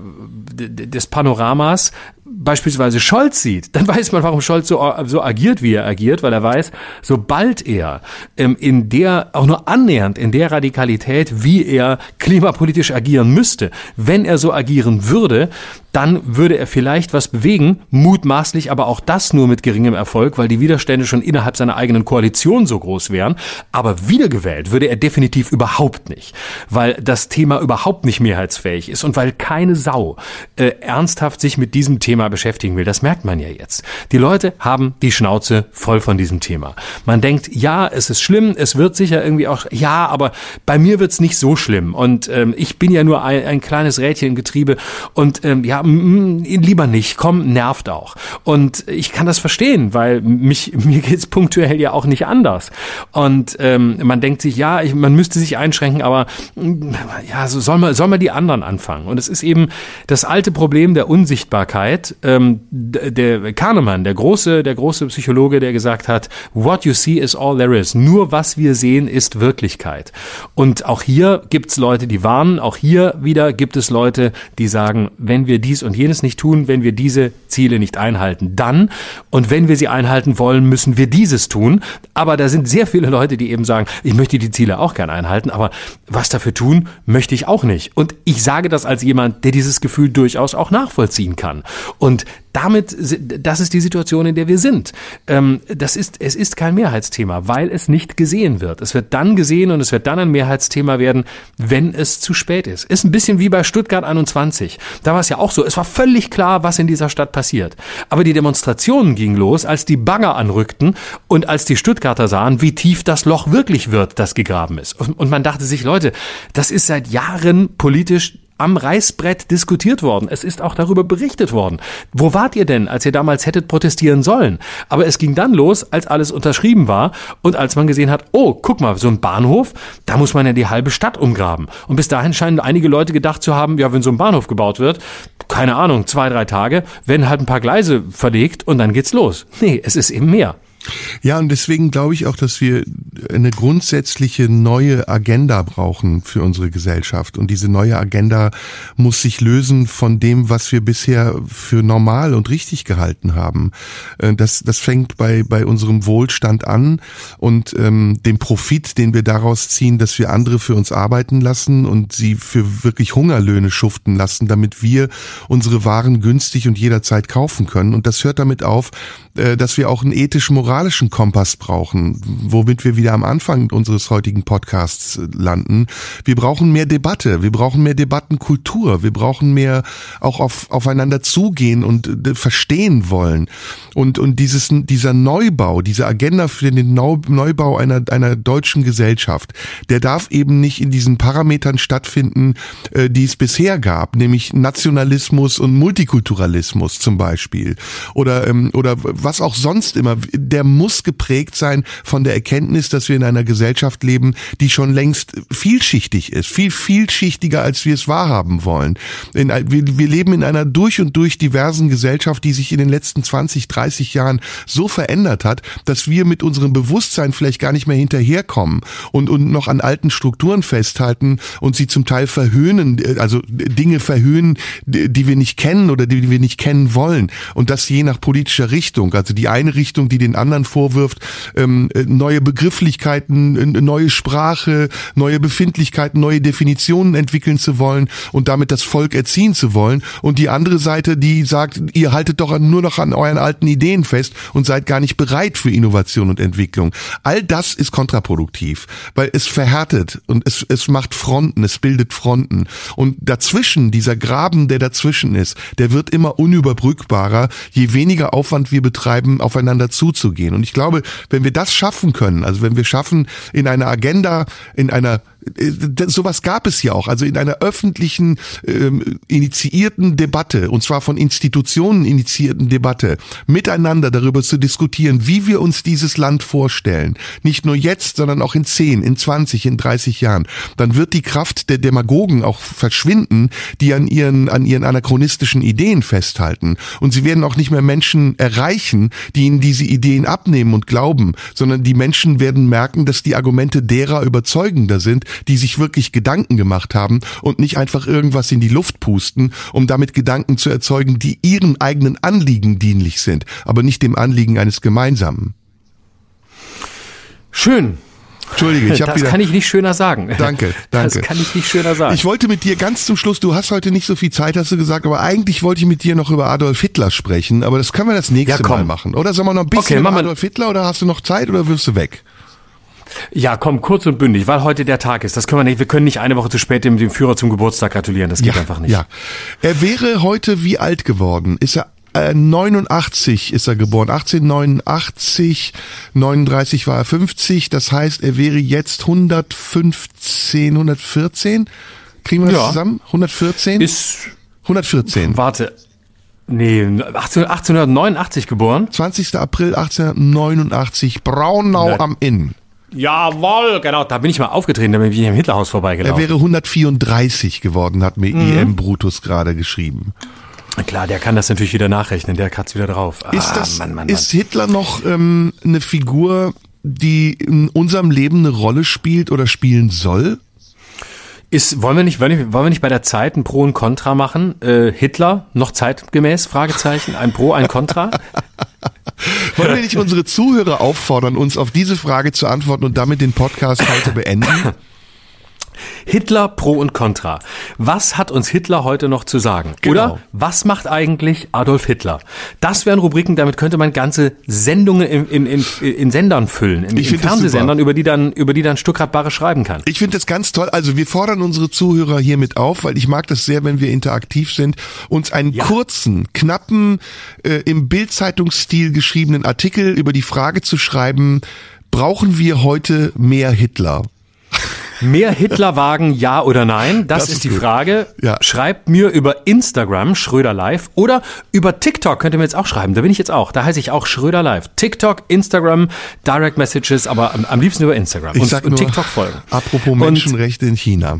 des Panoramas beispielsweise Scholz sieht, dann weiß man, warum Scholz so, so agiert, wie er agiert, weil er weiß, sobald er ähm, in der, auch nur annähernd in der Radikalität, wie er klimapolitisch agieren müsste, wenn er so agieren würde, dann würde er vielleicht was bewegen, mutmaßlich aber auch das nur mit geringem Erfolg, weil die Widerstände schon innerhalb seiner eigenen Koalition so groß wären. Aber wiedergewählt würde er definitiv überhaupt nicht, weil das Thema überhaupt nicht mehrheitsfähig ist und weil keine Sau äh, ernsthaft sich mit diesem Thema beschäftigen will. Das merkt man ja jetzt. Die Leute haben die Schnauze voll von diesem Thema. Man denkt, ja, es ist schlimm, es wird sicher irgendwie auch, ja, aber bei mir wird's nicht so schlimm und ähm, ich bin ja nur ein, ein kleines Rädchen im Getriebe und ähm, ja, lieber nicht, komm, nervt auch. Und ich kann das verstehen, weil mich, mir geht's punktuell ja auch nicht anders. Und ähm, man denkt sich, ja, ich, man müsste sich einschränken, aber ja, so soll man, soll man die anderen anfangen. Und es ist eben das alte Problem der Unsichtbarkeit. Ähm, der Kahnemann, der große, der große Psychologe, der gesagt hat, what you see is all there is. Nur was wir sehen, ist Wirklichkeit. Und auch hier gibt's Leute, die warnen. Auch hier wieder gibt es Leute, die sagen, wenn wir die dies und jenes nicht tun, wenn wir diese Ziele nicht einhalten. Dann, und wenn wir sie einhalten wollen, müssen wir dieses tun. Aber da sind sehr viele Leute, die eben sagen, ich möchte die Ziele auch gern einhalten, aber was dafür tun, möchte ich auch nicht. Und ich sage das als jemand, der dieses Gefühl durchaus auch nachvollziehen kann. Und damit, das ist die Situation, in der wir sind. Ähm, das ist, es ist kein Mehrheitsthema, weil es nicht gesehen wird. Es wird dann gesehen und es wird dann ein Mehrheitsthema werden, wenn es zu spät ist. Ist ein bisschen wie bei Stuttgart 21. Da war es ja auch so. Es war völlig klar, was in dieser Stadt passiert. Aber die Demonstrationen gingen los, als die Bagger anrückten und als die Stuttgarter sahen, wie tief das Loch wirklich wird, das gegraben ist. Und man dachte sich, Leute, das ist seit Jahren politisch am Reißbrett diskutiert worden. Es ist auch darüber berichtet worden. Wo wart ihr denn, als ihr damals hättet protestieren sollen? Aber es ging dann los, als alles unterschrieben war und als man gesehen hat, oh, guck mal, so ein Bahnhof, da muss man ja die halbe Stadt umgraben. Und bis dahin scheinen einige Leute gedacht zu haben, ja, wenn so ein Bahnhof gebaut wird, keine Ahnung, zwei, drei Tage, werden halt ein paar Gleise verlegt und dann geht's los. Nee, es ist eben mehr. Ja, und deswegen glaube ich auch, dass wir eine grundsätzliche neue Agenda brauchen für unsere Gesellschaft. Und diese neue Agenda muss sich lösen von dem, was wir bisher für normal und richtig gehalten haben. Äh, das, das fängt bei, bei unserem Wohlstand an und ähm, dem Profit, den wir daraus ziehen, dass wir andere für uns arbeiten lassen und sie für wirklich Hungerlöhne schuften lassen, damit wir unsere Waren günstig und jederzeit kaufen können. Und das hört damit auf, äh, dass wir auch einen ethisch-moralischen Kompass brauchen, womit wir wieder am Anfang unseres heutigen Podcasts äh, landen. Wir brauchen mehr Debatte, wir brauchen mehr Debattenkultur, wir brauchen mehr auch auf, aufeinander zugehen und äh, verstehen wollen. Und, und dieses, dieser Neubau, diese Agenda für den Neubau einer, einer deutschen Gesellschaft, der darf eben nicht in diesen Parametern stattfinden, die es bisher gab, nämlich Nationalismus und Multikulturalismus zum Beispiel. Oder, ähm, oder was auch sonst immer, der muss geprägt sein von der Erkenntnis, dass wir in einer Gesellschaft leben, die schon längst vielschichtig ist, viel vielschichtiger, als wir es wahrhaben wollen. In, wir, wir leben in einer durch und durch diversen Gesellschaft, die sich in den letzten 20, 30 Jahren so verändert hat, dass wir mit unserem Bewusstsein vielleicht gar nicht mehr hinterherkommen und, und noch an alten Strukturen festhalten und sie zum Teil verhöhnen, also Dinge verhöhnen, die wir nicht kennen oder die wir nicht kennen wollen. Und das je nach politischer Richtung. Also die eine Richtung, die den anderen vorwirft, ähm, äh, neue Begrifflichkeiten, neue Sprache, neue Befindlichkeiten, neue Definitionen entwickeln zu wollen und damit das Volk erziehen zu wollen. Und die andere Seite, die sagt, ihr haltet doch nur noch an euren alten Ideen fest und seid gar nicht bereit für Innovation und Entwicklung. All das ist kontraproduktiv, weil es verhärtet und es, es macht Fronten, es bildet Fronten. Und dazwischen, dieser Graben, der dazwischen ist, der wird immer unüberbrückbarer, je weniger Aufwand wir betreiben, aufeinander zuzugehen. Und ich glaube, wenn wir das schaffen können, also wenn wir schaffen, in einer Agenda, in einer sowas gab es ja auch, also in einer öffentlichen ähm, initiierten Debatte, und zwar von Institutionen initiierten Debatte, miteinander darüber zu diskutieren, wie wir uns dieses Land vorstellen. Nicht nur jetzt, sondern auch in 10, in 20, in 30 Jahren. Dann wird die Kraft der Demagogen auch verschwinden, die an ihren, an ihren anachronistischen Ideen festhalten. Und sie werden auch nicht mehr Menschen erreichen, die ihnen diese Ideen abnehmen und glauben, sondern die Menschen werden merken, dass die Argumente derer überzeugender sind, die sich wirklich Gedanken gemacht haben und nicht einfach irgendwas in die Luft pusten, um damit Gedanken zu erzeugen, die ihren eigenen Anliegen dienlich sind, aber nicht dem Anliegen eines Gemeinsamen. Schön. Entschuldige, ich habe Das wieder. kann ich nicht schöner sagen. Danke, danke. Das kann ich nicht schöner sagen. Ich wollte mit dir ganz zum Schluss, du hast heute nicht so viel Zeit, hast du gesagt, aber eigentlich wollte ich mit dir noch über Adolf Hitler sprechen, aber das können wir das nächste Ja. Mal machen. Oder sollen wir noch ein bisschen Okay, Adolf Hitler oder hast du noch Zeit oder wirst du weg? Ja, komm, kurz und bündig, weil heute der Tag ist. Das können wir nicht. Wir können nicht eine Woche zu spät dem, dem Führer zum Geburtstag gratulieren. Das geht einfach nicht. Ja. Er wäre heute wie alt geworden? Ist er äh, 89 ist er geboren, 1889, 39 war er 50, das heißt, er wäre jetzt 115, 114? Kriegen wir das Ja. zusammen? 114? Ist, 114. warte, nee, 18, 1889 geboren. 20. April 1889, Braunau Na- am Inn. Jawohl, genau. Da bin ich mal aufgetreten, da bin ich im Hitlerhaus Er vorbeigelaufen. wäre 134 geworden, hat mir IM Brutus gerade geschrieben. Klar, der kann das natürlich wieder nachrechnen. Der hat's wieder drauf. Ist, ah, das, Mann, Mann, ist Hitler noch ähm, eine Figur, die in unserem Leben eine Rolle spielt oder spielen soll? Ist, wollen wir nicht, wollen wir wollen wir nicht bei der Zeit ein Pro und Contra machen? Äh, Hitler noch zeitgemäß? Fragezeichen. Ein Pro, ein Contra? Wollen wir nicht unsere Zuhörer auffordern, uns auf diese Frage zu antworten und damit den Podcast heute beenden? Hitler Pro und Contra. Was hat uns Hitler heute noch zu sagen? Genau. Oder was macht eigentlich Adolf Hitler? Das wären Rubriken, damit könnte man ganze Sendungen in, in, in, in Sendern füllen, in, in Fernsehsendern, über die dann über die dann Stuckrad Barre schreiben kann. Ich finde das ganz toll. Also wir fordern unsere Zuhörer hiermit auf, weil ich mag das sehr, wenn wir interaktiv sind, uns einen Ja. kurzen, knappen, äh, im Bildzeitungsstil geschriebenen Artikel über die Frage zu schreiben, brauchen wir heute mehr Hitler? Mehr Hitlerwagen, ja oder nein? Das, Das ist ist die gut. Frage. Ja. Schreibt mir über Instagram Schröder Live oder über TikTok könnt ihr mir jetzt auch schreiben. Da bin ich jetzt auch. Da heiße ich auch Schröder Live. TikTok, Instagram, Direct Messages, aber am, am liebsten über Instagram Ich und, sag und nur, TikTok folgen. apropos Und- Menschenrechte in China.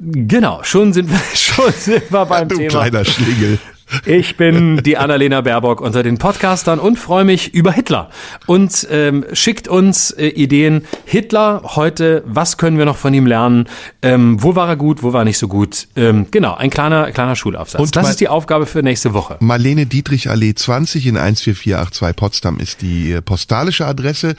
Genau, schon sind wir, schon sind wir beim Du Thema. kleiner Schlingel. Ich bin die Annalena Baerbock unter den Podcastern und freue mich über Hitler. Und ähm, schickt uns äh, Ideen. Hitler heute, was können wir noch von ihm lernen? Ähm, wo war er gut, wo war er nicht so gut? Ähm, genau, ein kleiner, kleiner Schulaufsatz. Und das ist die Aufgabe für nächste Woche. Marlene Dietrich Allee 20 in 14482 Potsdam ist die äh, postalische Adresse.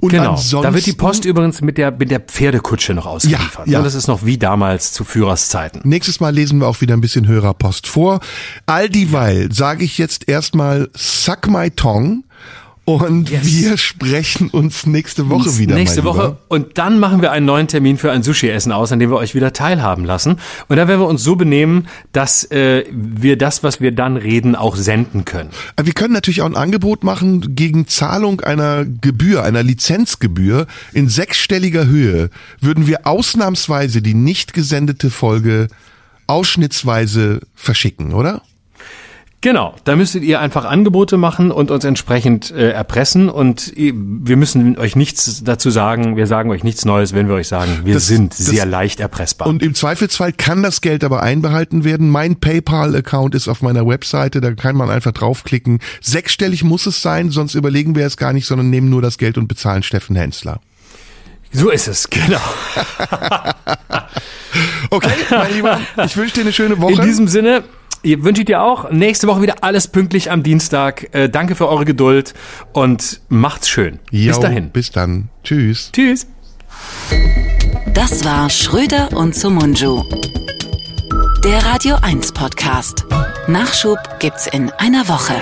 Und Genau. ansonsten, Da wird die Post übrigens mit der, mit der Pferdekutsche noch ausgeliefert. Ja, ja. Und das ist noch wie damals zu Führerszeiten. Nächstes Mal lesen wir auch wieder ein bisschen Hörerpost vor. All dieweil sage ich jetzt erstmal Suck my tongue und Yes. wir sprechen uns nächste Woche wieder. Nächste Woche. Lieber. Und dann machen wir einen neuen Termin für ein Sushi-Essen aus, an dem wir euch wieder teilhaben lassen. Und dann werden wir uns so benehmen, dass äh, wir das, was wir dann reden, auch senden können. Wir können natürlich auch ein Angebot machen gegen Zahlung einer Gebühr, einer Lizenzgebühr in sechsstelliger Höhe würden wir ausnahmsweise die nicht gesendete Folge ausschnittsweise verschicken, oder? Genau, da müsstet ihr einfach Angebote machen und uns entsprechend äh, erpressen. Und wir müssen euch nichts dazu sagen. Wir sagen euch nichts Neues, wenn wir euch sagen, wir Das- sind das- sehr leicht erpressbar. Und im Zweifelsfall kann das Geld aber einbehalten werden. Mein PayPal-Account ist auf meiner Webseite, da kann man einfach draufklicken. Sechsstellig muss es sein, sonst überlegen wir es gar nicht, sondern nehmen nur das Geld und bezahlen Steffen Hensler. so ist es, genau. Okay, mein Lieber, ich wünsche dir eine schöne Woche. In diesem Sinne, wünsche ich dir auch nächste Woche wieder alles pünktlich am Dienstag. Äh, danke für eure Geduld und macht's schön. Bis Jo, dahin. Bis dann. Tschüss. Tschüss. Das war Schröder und Sumunju. Der Radio 1 Podcast. Nachschub gibt's in einer Woche.